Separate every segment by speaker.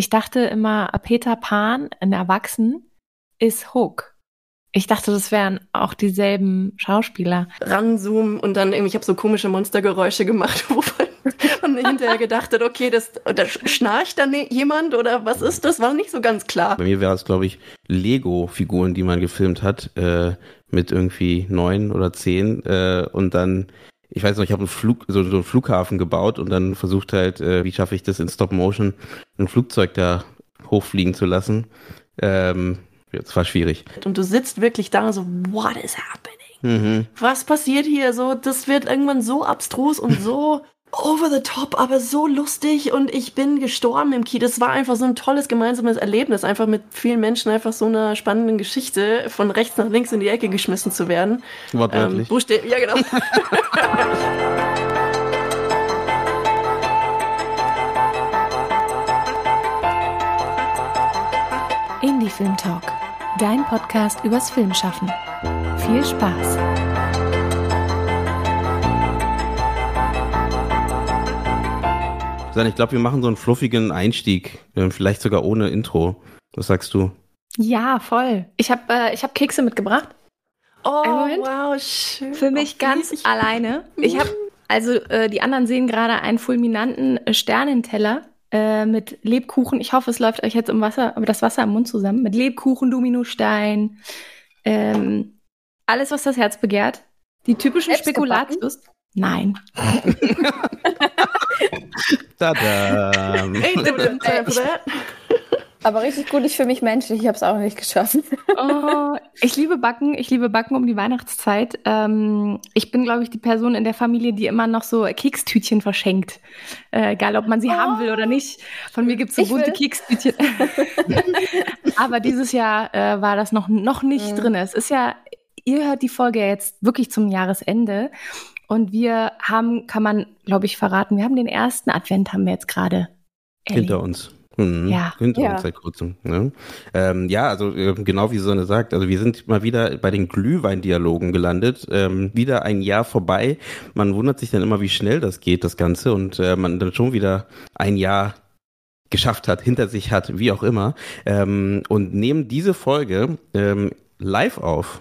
Speaker 1: Ich dachte immer, Peter Pan, ein Erwachsen, ist Hook. Ich dachte, das wären auch dieselben Schauspieler.
Speaker 2: Ranzoomen und dann irgendwie, ich habe so komische Monstergeräusche gemacht, wovon man hinterher gedacht hat, okay, das, da schnarcht da ne, jemand oder was ist das? War nicht so ganz klar.
Speaker 3: Bei mir wäre es, glaube ich, Lego-Figuren, die man gefilmt hat, äh, mit irgendwie neun oder zehn äh, und dann ich weiß noch, ich habe einen Flug, so, so einen Flughafen gebaut und dann versucht halt, äh, wie schaffe ich das in Stop Motion, ein Flugzeug da hochfliegen zu lassen. Ähm, es war schwierig.
Speaker 2: Und du sitzt wirklich da so, what is happening? Mhm. Was passiert hier? So, das wird irgendwann so abstrus und so over the top, aber so lustig und ich bin gestorben im Kino. Das war einfach so ein tolles gemeinsames Erlebnis, einfach mit vielen Menschen einfach so einer spannenden Geschichte von rechts nach links in die Ecke geschmissen zu werden.
Speaker 3: Wortwörtlich.
Speaker 2: Ähm, ja, genau.
Speaker 1: Indie Film Talk, dein Podcast übers Filmschaffen. Viel Spaß!
Speaker 3: Ich glaube, wir machen so einen fluffigen Einstieg, äh, vielleicht sogar ohne Intro. Was sagst du?
Speaker 1: Ja, voll. Ich habe äh, hab Kekse mitgebracht.
Speaker 2: Oh, wow, schön.
Speaker 1: Für mich oh, ganz ich alleine. Ich habe, also äh, die anderen sehen gerade einen fulminanten Sternenteller äh, mit Lebkuchen. Ich hoffe, es läuft euch jetzt im Wasser, aber das Wasser im Mund zusammen. Mit Lebkuchen, Dominostein, ähm, alles, was das Herz begehrt. Die typischen Spekulatius. Nein.
Speaker 3: Tada.
Speaker 4: Aber richtig gut, ich für mich menschlich, ich habe es auch nicht geschafft.
Speaker 1: Oh, ich liebe Backen, ich liebe Backen um die Weihnachtszeit. Ähm, ich bin, glaube ich, die Person in der Familie, die immer noch so Kekstütchen verschenkt. Äh, egal, ob man sie oh. haben will oder nicht. Von mir gibt es so bunte will. Kekstütchen. Aber dieses Jahr äh, war das noch, noch nicht mhm. drin. Es ist ja, ihr hört die Folge jetzt wirklich zum Jahresende. Und wir haben, kann man, glaube ich, verraten, wir haben den ersten Advent haben wir jetzt gerade
Speaker 3: hinter uns. Mhm. Ja. Hinter ja. uns seit kurzem. Ne? Ähm, ja, also äh, genau wie Sonne sagt, also wir sind mal wieder bei den Glühweindialogen gelandet. Ähm, wieder ein Jahr vorbei. Man wundert sich dann immer, wie schnell das geht, das Ganze, und äh, man dann schon wieder ein Jahr geschafft hat, hinter sich hat, wie auch immer. Ähm, und nehmen diese Folge ähm, live auf.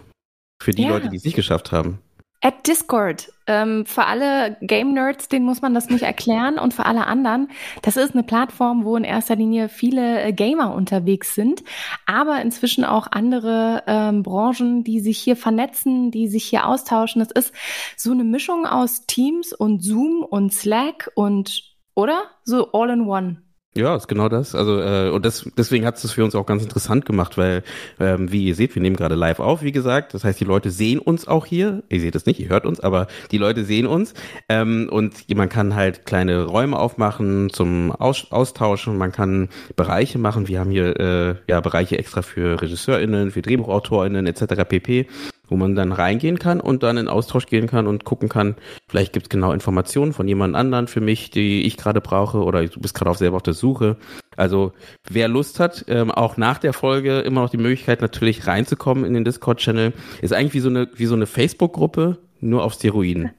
Speaker 3: Für die ja. Leute, die es nicht geschafft haben.
Speaker 1: At Discord. Ähm, für alle Game-Nerds, denen muss man das nicht erklären. Und für alle anderen, das ist eine Plattform, wo in erster Linie viele äh, Gamer unterwegs sind, aber inzwischen auch andere ähm, Branchen, die sich hier vernetzen, die sich hier austauschen. Es ist so eine Mischung aus Teams und Zoom und Slack und, oder? So all in one.
Speaker 3: Ja, ist genau das. Also äh, und das, deswegen hat es für uns auch ganz interessant gemacht, weil ähm, wie ihr seht, wir nehmen gerade live auf, wie gesagt. Das heißt, die Leute sehen uns auch hier. Ihr seht es nicht, ihr hört uns, aber die Leute sehen uns ähm, und man kann halt kleine Räume aufmachen zum Aus Austauschen. Man kann Bereiche machen. Wir haben hier äh, ja Bereiche extra für RegisseurInnen, für DrehbuchautorInnen etc. pp wo man dann reingehen kann und dann in Austausch gehen kann und gucken kann, vielleicht gibt es genau Informationen von jemand anderen für mich, die ich gerade brauche oder du bist gerade auch selber auf der Suche. Also wer Lust hat, ähm, auch nach der Folge immer noch die Möglichkeit natürlich reinzukommen in den Discord-Channel. Ist eigentlich wie so eine, wie so eine Facebook-Gruppe, nur auf Steroiden.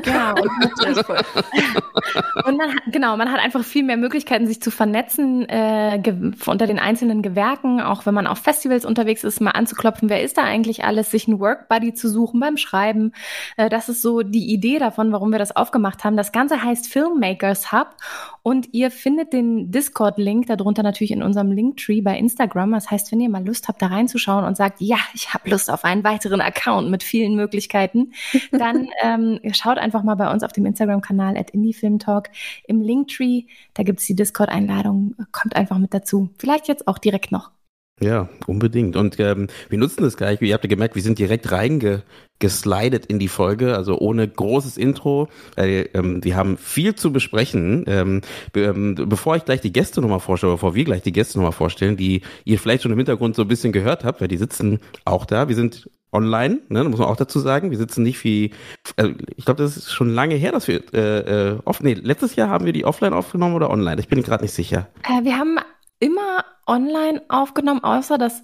Speaker 1: Genau. und man hat, genau, man hat einfach viel mehr Möglichkeiten, sich zu vernetzen äh, unter den einzelnen Gewerken, auch wenn man auf Festivals unterwegs ist, mal anzuklopfen, wer ist da eigentlich alles, sich einen Workbuddy zu suchen beim Schreiben. Äh, das ist so die Idee davon, warum wir das aufgemacht haben. Das Ganze heißt Filmmakers Hub und ihr findet den Discord-Link darunter natürlich in unserem Linktree bei Instagram. Das heißt, wenn ihr mal Lust habt, da reinzuschauen und sagt, ja, ich habe Lust auf einen weiteren Account mit vielen Möglichkeiten, dann ähm, schaut einfach mal bei uns auf dem Instagram-Kanal at IndieFilmTalk im Linktree. Da gibt es die Discord-Einladung. Kommt einfach mit dazu. Vielleicht jetzt auch direkt noch.
Speaker 3: Ja, unbedingt. Und ähm, wir nutzen das gleich. Ihr habt ja gemerkt, wir sind direkt reingeslidet in die Folge, also ohne großes Intro. Äh, ähm, wir haben viel zu besprechen. Ähm, ähm, bevor ich gleich die Gäste nochmal vorstelle, bevor wir gleich die Gäste nochmal vorstellen, die ihr vielleicht schon im Hintergrund so ein bisschen gehört habt, weil die sitzen auch da. Wir sind online, ne, muss man auch dazu sagen. Wir sitzen nicht wie, äh, ich glaube, das ist schon lange her, dass wir äh, äh, off, nee, letztes Jahr haben wir die offline aufgenommen oder online? Ich bin gerade nicht sicher.
Speaker 1: Äh, wir haben immer online aufgenommen, außer das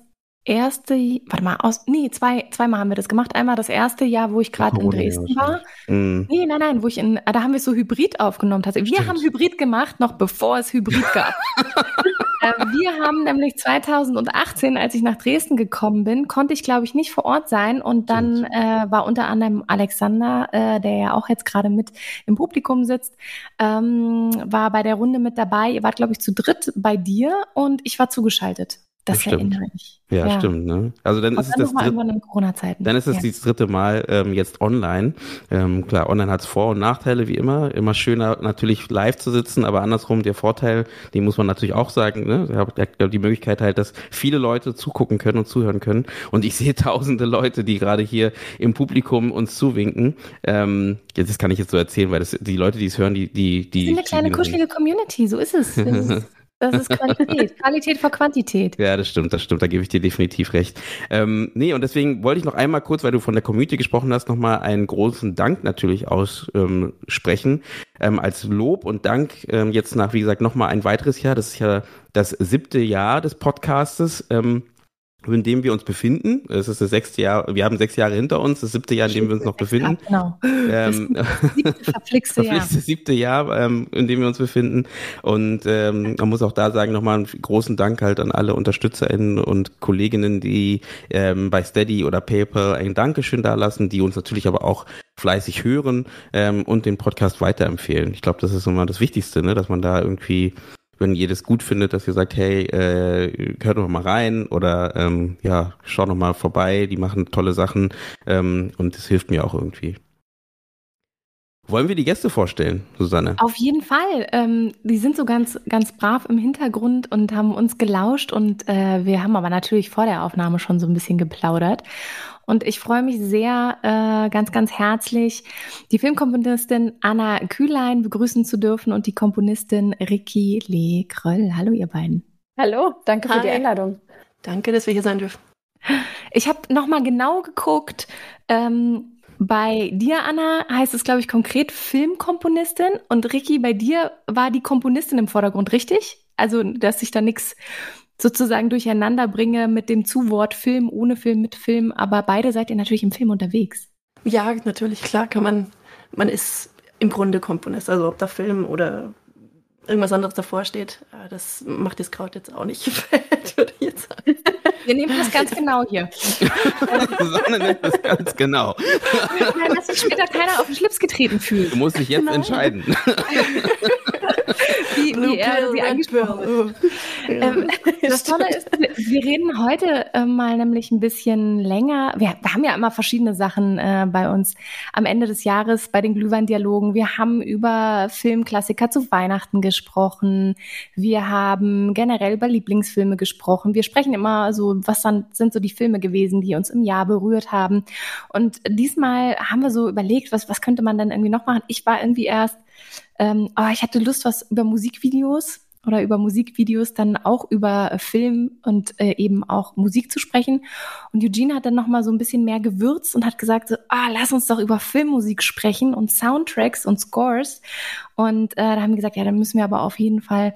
Speaker 1: erste, warte mal, aus, nee, zwei, zweimal haben wir das gemacht. Einmal das erste Jahr, wo ich gerade in Dresden war. Mm. Nee, nein, nein, wo ich in, da haben wir so Hybrid aufgenommen. Wir Stimmt. haben Hybrid gemacht, noch bevor es Hybrid gab. Äh, wir haben nämlich 2018, als ich nach Dresden gekommen bin, konnte ich, glaube ich, nicht vor Ort sein. Und dann äh, war unter anderem Alexander, äh, der ja auch jetzt gerade mit im Publikum sitzt, ähm, war bei der Runde mit dabei. Ihr wart, glaube ich, zu dritt bei dir und ich war zugeschaltet. Das, das erinnere ich.
Speaker 3: Ja, ja, stimmt. Ne? Also dann ist dann es das dritte, dann ist es ja. das dritte Mal ähm, jetzt online. Ähm, klar, online hat es Vor- und Nachteile wie immer. Immer schöner natürlich live zu sitzen, aber andersrum der Vorteil, den muss man natürlich auch sagen. Ne? Ich habe die Möglichkeit halt, dass viele Leute zugucken können und zuhören können. Und ich sehe tausende Leute, die gerade hier im Publikum uns zuwinken. Ähm, jetzt das kann ich jetzt so erzählen, weil das die Leute, die es hören, die die die.
Speaker 1: Wir sind eine kleine kuschelige Community. So ist es. Das ist Qualität. Qualität vor Quantität.
Speaker 3: Ja, das stimmt, das stimmt. Da gebe ich dir definitiv recht. Ähm, nee, und deswegen wollte ich noch einmal kurz, weil du von der Community gesprochen hast, nochmal einen großen Dank natürlich aussprechen. Ähm, ähm, als Lob und Dank ähm, jetzt nach, wie gesagt, nochmal ein weiteres Jahr. Das ist ja das siebte Jahr des Podcastes. Ähm, in dem wir uns befinden. Es ist das sechste Jahr, wir haben sechs Jahre hinter uns, das siebte Jahr, in dem wir uns noch befinden. Genau. Ähm, das siebte verflixte Jahr. Das siebte Jahr, ähm, in dem wir uns befinden. Und ähm, man muss auch da sagen, nochmal einen großen Dank halt an alle UnterstützerInnen und Kolleginnen, die ähm, bei Steady oder PayPal ein Dankeschön dalassen, die uns natürlich aber auch fleißig hören ähm, und den Podcast weiterempfehlen. Ich glaube, das ist immer das Wichtigste, ne? dass man da irgendwie wenn ihr das gut findet, dass ihr sagt, hey, äh, hört doch mal rein oder ähm, ja, schaut noch mal vorbei, die machen tolle Sachen ähm, und das hilft mir auch irgendwie. Wollen wir die Gäste vorstellen, Susanne?
Speaker 1: Auf jeden Fall. Ähm, die sind so ganz, ganz brav im Hintergrund und haben uns gelauscht und äh, wir haben aber natürlich vor der Aufnahme schon so ein bisschen geplaudert. Und ich freue mich sehr, äh, ganz, ganz herzlich, die Filmkomponistin Anna Kühlein begrüßen zu dürfen und die Komponistin Ricky Lee Kröll. Hallo, ihr beiden.
Speaker 4: Hallo, danke Hi. für die Einladung.
Speaker 2: Danke, dass wir hier sein dürfen.
Speaker 1: Ich habe nochmal genau geguckt. Ähm, bei dir, Anna, heißt es, glaube ich, konkret Filmkomponistin und Ricky, bei dir war die Komponistin im Vordergrund, richtig? Also, dass sich da nichts sozusagen durcheinander bringe mit dem Zuwort Film, ohne Film, mit Film, aber beide seid ihr natürlich im Film unterwegs.
Speaker 2: Ja, natürlich, klar kann man, man ist im Grunde Komponist, also ob da Film oder irgendwas anderes davor steht, äh, das macht das Kraut jetzt auch nicht fett, würde ich jetzt sagen.
Speaker 1: Wir nehmen das ganz genau hier.
Speaker 3: Sonne nimmt das ganz genau.
Speaker 1: Nein, dass sich später keiner auf den Schlips getreten fühlt.
Speaker 3: Du musst dich jetzt genau. entscheiden.
Speaker 1: wie, wie er sie angesprochen ähm, Das Tolle ist, wir reden heute äh, mal nämlich ein bisschen länger. Wir, wir haben ja immer verschiedene Sachen äh, bei uns am Ende des Jahres bei den Glühwein-Dialogen. Wir haben über Filmklassiker zu Weihnachten gesprochen. Wir haben generell über Lieblingsfilme gesprochen. Wir sprechen immer so, was dann sind so die Filme gewesen, die uns im Jahr berührt haben. Und diesmal haben wir so überlegt, was, was könnte man dann irgendwie noch machen? Ich war irgendwie erst ähm, aber ich hatte Lust, was über Musikvideos oder über Musikvideos dann auch über Film und äh, eben auch Musik zu sprechen. Und Eugene hat dann noch mal so ein bisschen mehr gewürzt und hat gesagt, so, ah, lass uns doch über Filmmusik sprechen und Soundtracks und Scores. Und äh, da haben wir gesagt, ja, dann müssen wir aber auf jeden Fall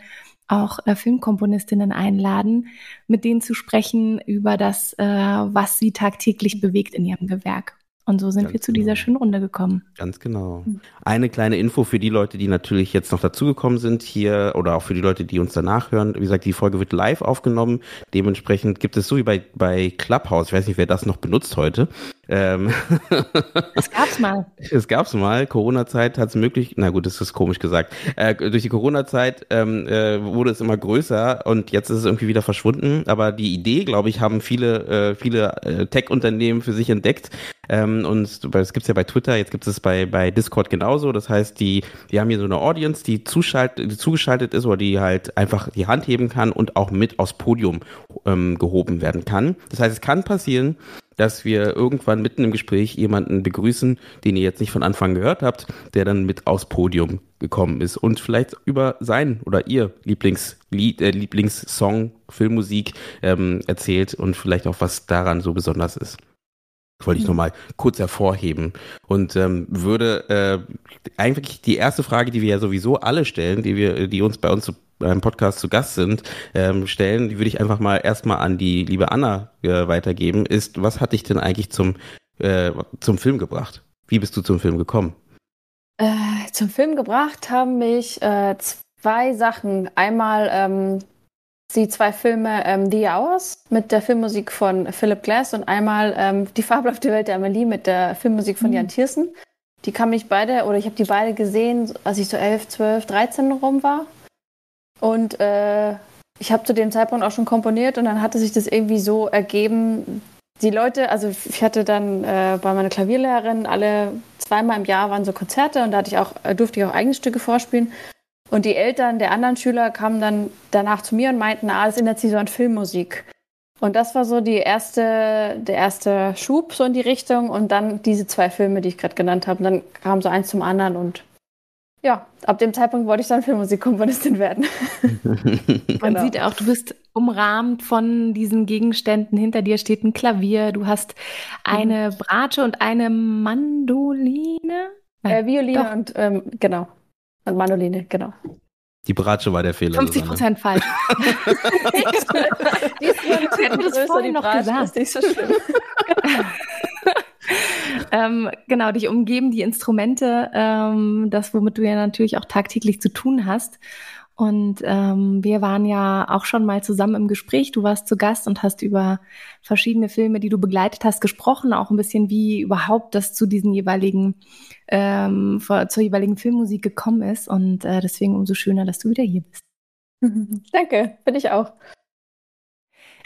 Speaker 1: auch äh, Filmkomponistinnen einladen, mit denen zu sprechen über das, äh, was sie tagtäglich bewegt in ihrem Gewerk. Und so sind Ganz wir zu dieser genau. schönen Runde gekommen.
Speaker 3: Ganz genau. Eine kleine Info für die Leute, die natürlich jetzt noch dazugekommen sind hier oder auch für die Leute, die uns danach hören. Wie gesagt, die Folge wird live aufgenommen. Dementsprechend gibt es so wie bei, bei Clubhouse, ich weiß nicht, wer das noch benutzt heute. Ähm
Speaker 1: es gab's mal.
Speaker 3: Es gab's mal. Corona-Zeit hat es möglich, na gut, das ist komisch gesagt. Äh, durch die Corona-Zeit ähm, äh, wurde es immer größer und jetzt ist es irgendwie wieder verschwunden. Aber die Idee, glaube ich, haben viele, äh, viele äh, Tech-Unternehmen für sich entdeckt ähm, und es gibt's ja bei Twitter, jetzt gibt es bei, bei Discord genauso. Das heißt, die, die haben hier so eine Audience, die, zuschalt, die zugeschaltet ist oder die halt einfach die Hand heben kann und auch mit aufs Podium ähm, gehoben werden kann. Das heißt, es kann passieren, dass wir irgendwann mitten im Gespräch jemanden begrüßen, den ihr jetzt nicht von Anfang gehört habt, der dann mit aufs Podium gekommen ist und vielleicht über sein oder ihr Lieblingslied, äh, Lieblingssong, Filmmusik ähm, erzählt und vielleicht auch was daran so besonders ist wollte ich nochmal kurz hervorheben und ähm, würde äh, eigentlich die erste Frage, die wir ja sowieso alle stellen, die wir, die uns bei uns beim Podcast zu Gast sind, ähm, stellen, die würde ich einfach mal erstmal an die liebe Anna äh, weitergeben, ist, was hat dich denn eigentlich zum, äh, zum Film gebracht? Wie bist du zum Film gekommen?
Speaker 4: Äh, zum Film gebracht haben mich äh, zwei Sachen. Einmal ähm, die zwei Filme ähm, The Hours mit der Filmmusik von Philip Glass und einmal ähm, Die fabelhafte Welt der Amelie mit der Filmmusik von mhm. Jan Thiersen. Die kann mich beide, oder ich habe die beide gesehen, als ich so 11, 12, 13 rum war. Und äh, ich habe zu dem Zeitpunkt auch schon komponiert und dann hatte sich das irgendwie so ergeben. Die Leute, also ich hatte dann äh, bei meiner Klavierlehrerin alle zweimal im Jahr waren so Konzerte und da hatte ich auch, äh, durfte ich auch eigene Stücke vorspielen. Und die Eltern der anderen Schüler kamen dann danach zu mir und meinten, ah, es ändert sich so an Filmmusik. Und das war so die erste, der erste Schub so in die Richtung und dann diese zwei Filme, die ich gerade genannt habe. Und dann kam so eins zum anderen und ja, ab dem Zeitpunkt wollte ich dann Filmmusikkomponistin werden.
Speaker 1: Man genau. sieht auch, du bist umrahmt von diesen Gegenständen. Hinter dir steht ein Klavier, du hast eine mhm. Bratsche und eine Mandoline.
Speaker 4: Äh, Violine Doch. und ähm, genau. Und Mandoline, genau.
Speaker 3: Die Bratsche war der Fehler.
Speaker 1: 50 Prozent falsch. Diesmal hätten wir das vorhin noch gesagt. Ist nicht so schlimm. ähm, genau, dich umgeben die Instrumente, ähm, das, womit du ja natürlich auch tagtäglich zu tun hast. Und ähm, wir waren ja auch schon mal zusammen im Gespräch. Du warst zu Gast und hast über verschiedene Filme, die du begleitet hast, gesprochen. Auch ein bisschen, wie überhaupt das zu diesen jeweiligen, ähm, zur jeweiligen Filmmusik gekommen ist. Und äh, deswegen umso schöner, dass du wieder hier bist.
Speaker 4: Danke, bin ich auch.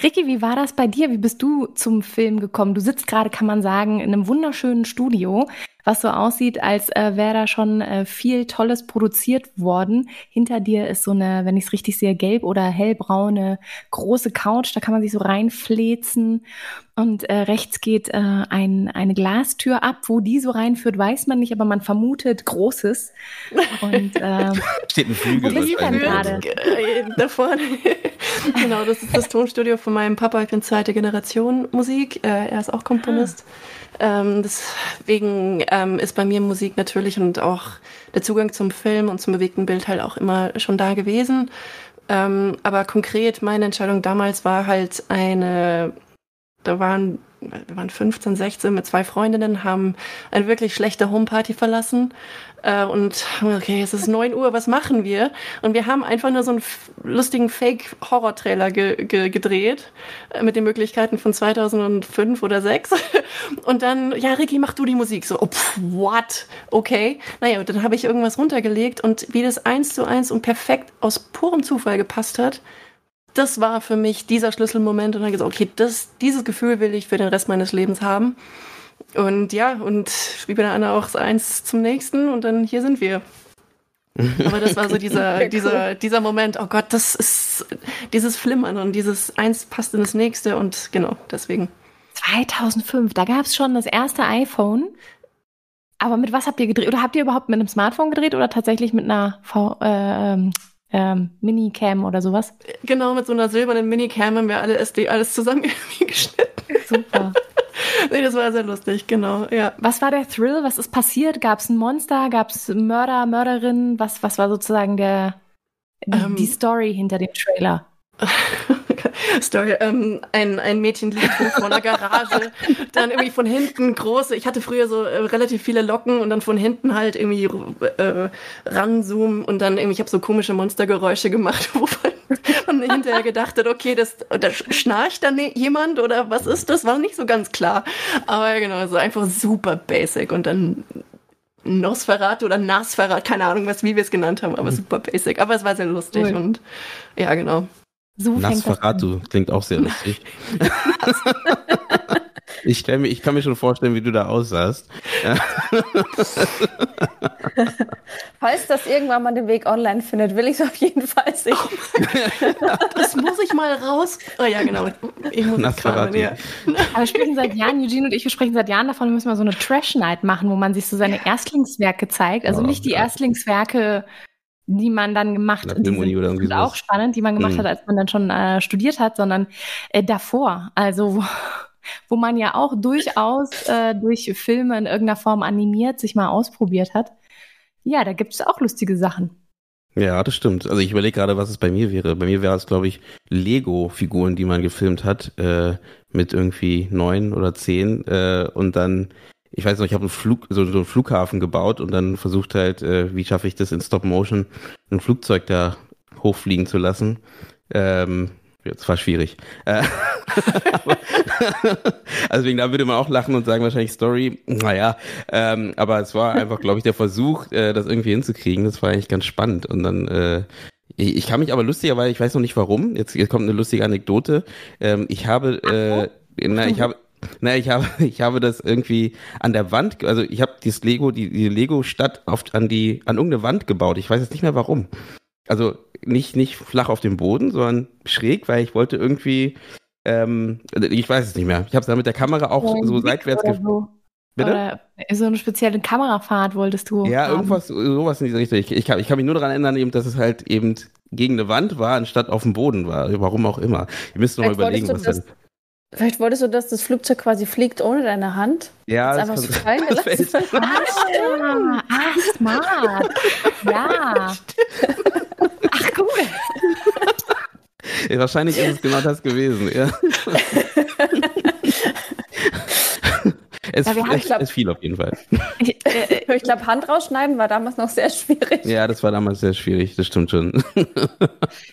Speaker 1: Ricky, wie war das bei dir? Wie bist du zum Film gekommen? Du sitzt gerade, kann man sagen, in einem wunderschönen Studio, was so aussieht, als äh, wäre da schon äh, viel Tolles produziert worden. Hinter dir ist so eine, wenn ich es richtig sehe, gelb oder hellbraune große Couch. Da kann man sich so reinflezen. Und äh, rechts geht äh, ein, eine Glastür ab. Wo die so reinführt, weiß man nicht, aber man vermutet Großes. Und äh,
Speaker 3: steht ein Flügel. Wo bist du denn
Speaker 2: gerade? Da vorne. genau, das ist das Tonstudio von meinem Papa. Ich bin zweite Generation Musik. Äh, er ist auch Komponist. Ah. Ähm, deswegen ähm, ist bei mir Musik natürlich und auch der Zugang zum Film und zum bewegten Bild halt auch immer schon da gewesen. Ähm, aber konkret meine Entscheidung damals war halt eine, da waren wir waren 15, 16 mit zwei Freundinnen, haben eine wirklich schlechte Homeparty verlassen äh, und okay, es ist 9 Uhr, was machen wir? Und wir haben einfach nur so einen lustigen Fake-Horror-Trailer ge ge gedreht äh, mit den Möglichkeiten von 2005 oder 6 und dann, ja, Ricky, mach du die Musik. So, oh, pff, what? Okay. Naja, und dann habe ich irgendwas runtergelegt und wie das eins zu eins und perfekt aus purem Zufall gepasst hat, das war für mich dieser Schlüsselmoment und dann gesagt, okay, das, dieses Gefühl will ich für den Rest meines Lebens haben. Und ja, und wie bei der Anna auch eins zum nächsten und dann hier sind wir. Aber das war so dieser, cool. dieser, dieser Moment, oh Gott, das ist dieses Flimmern und dieses eins passt in das nächste und genau, deswegen.
Speaker 1: 2005, da gab es schon das erste iPhone. Aber mit was habt ihr gedreht? Oder habt ihr überhaupt mit einem Smartphone gedreht oder tatsächlich mit einer v äh, ähm, Minicam oder sowas?
Speaker 2: Genau, mit so einer silbernen Minicam haben wir alle SD alles zusammen geschnitten. Super. nee, das war sehr lustig, genau, ja.
Speaker 1: Was war der Thrill? Was ist passiert? Gab es ein Monster? Gab es Mörder, Mörderin? Was, was war sozusagen der, die, ähm, die Story hinter dem Trailer?
Speaker 2: Story. Ähm, ein, ein Mädchen liegt vor einer Garage, dann irgendwie von hinten große, ich hatte früher so äh, relativ viele Locken und dann von hinten halt irgendwie äh, ranzoomen und dann irgendwie, ich habe so komische Monstergeräusche gemacht, wo man hinterher gedacht hat, okay, das, da schnarcht da ne, jemand oder was ist das? War nicht so ganz klar. Aber genau, so einfach super basic und dann Nosferatu oder Nasferat, keine Ahnung, was, wie wir es genannt haben, aber mhm. super basic. Aber es war sehr lustig cool. und ja, genau.
Speaker 3: So Nasferatu klingt auch sehr lustig. ich, stell mir, ich kann mir schon vorstellen, wie du da aussahst.
Speaker 4: Falls das irgendwann mal den Weg online findet, will ich es auf jeden Fall sehen.
Speaker 2: das muss ich mal raus. Oh ja, genau. Ich muss Nasferatu. Ja.
Speaker 1: Aber wir sprechen seit Jahren, Eugene und ich, wir sprechen seit Jahren davon, wir müssen mal so eine Trash-Night machen, wo man sich so seine Erstlingswerke zeigt. Also oh, nicht die ja. Erstlingswerke die man dann gemacht hat. Die sind auch spannend, die man gemacht mhm. hat, als man dann schon äh, studiert hat, sondern äh, davor. Also wo, wo man ja auch durchaus äh, durch Filme in irgendeiner Form animiert, sich mal ausprobiert hat. Ja, da gibt es auch lustige Sachen.
Speaker 3: Ja, das stimmt. Also ich überlege gerade, was es bei mir wäre. Bei mir wäre es, glaube ich, Lego-Figuren, die man gefilmt hat, äh, mit irgendwie neun oder zehn äh, und dann ich weiß noch, ich habe einen Flug, so, so einen Flughafen gebaut und dann versucht halt, äh, wie schaffe ich das in Stop Motion, ein Flugzeug da hochfliegen zu lassen. Ähm, das war schwierig. Äh, also wegen da würde man auch lachen und sagen wahrscheinlich Story, naja, ähm, aber es war einfach, glaube ich, der Versuch, äh, das irgendwie hinzukriegen. Das war eigentlich ganz spannend. Und dann, äh, ich, ich kann mich aber lustigerweise, ich weiß noch nicht warum, jetzt, jetzt kommt eine lustige Anekdote. Ähm, ich habe, äh, na, ich habe, na, ich habe, ich habe das irgendwie an der Wand, also ich habe dieses Lego, die, die Lego-Stadt oft an die, an irgendeine Wand gebaut. Ich weiß jetzt nicht mehr warum. Also nicht, nicht flach auf dem Boden, sondern schräg, weil ich wollte irgendwie, ähm, ich weiß es nicht mehr. Ich habe es dann mit der Kamera auch so, so seitwärts
Speaker 1: so. Bitte? Oder so eine spezielle Kamerafahrt wolltest du.
Speaker 3: Ja, haben. irgendwas, sowas in dieser Richtung. Ich, ich, kann, ich kann mich nur daran erinnern, eben, dass es halt eben gegen eine Wand war, anstatt auf dem Boden war. Warum auch immer. Ihr müsst noch mal überlegen, was das, dann.
Speaker 4: Vielleicht wolltest du, dass das Flugzeug quasi fliegt ohne deine Hand?
Speaker 3: Ja,
Speaker 4: das, das einfach so fallen gelassen.
Speaker 1: ah, ah, smart. Ja. Ach, cool.
Speaker 3: Ja, wahrscheinlich ist es genau das gewesen, ja. Es, ja, es, glaub, es fiel auf jeden Fall.
Speaker 4: Ich, äh, ich glaube, Hand rausschneiden war damals noch sehr schwierig.
Speaker 3: Ja, das war damals sehr schwierig, das stimmt schon.
Speaker 1: ich,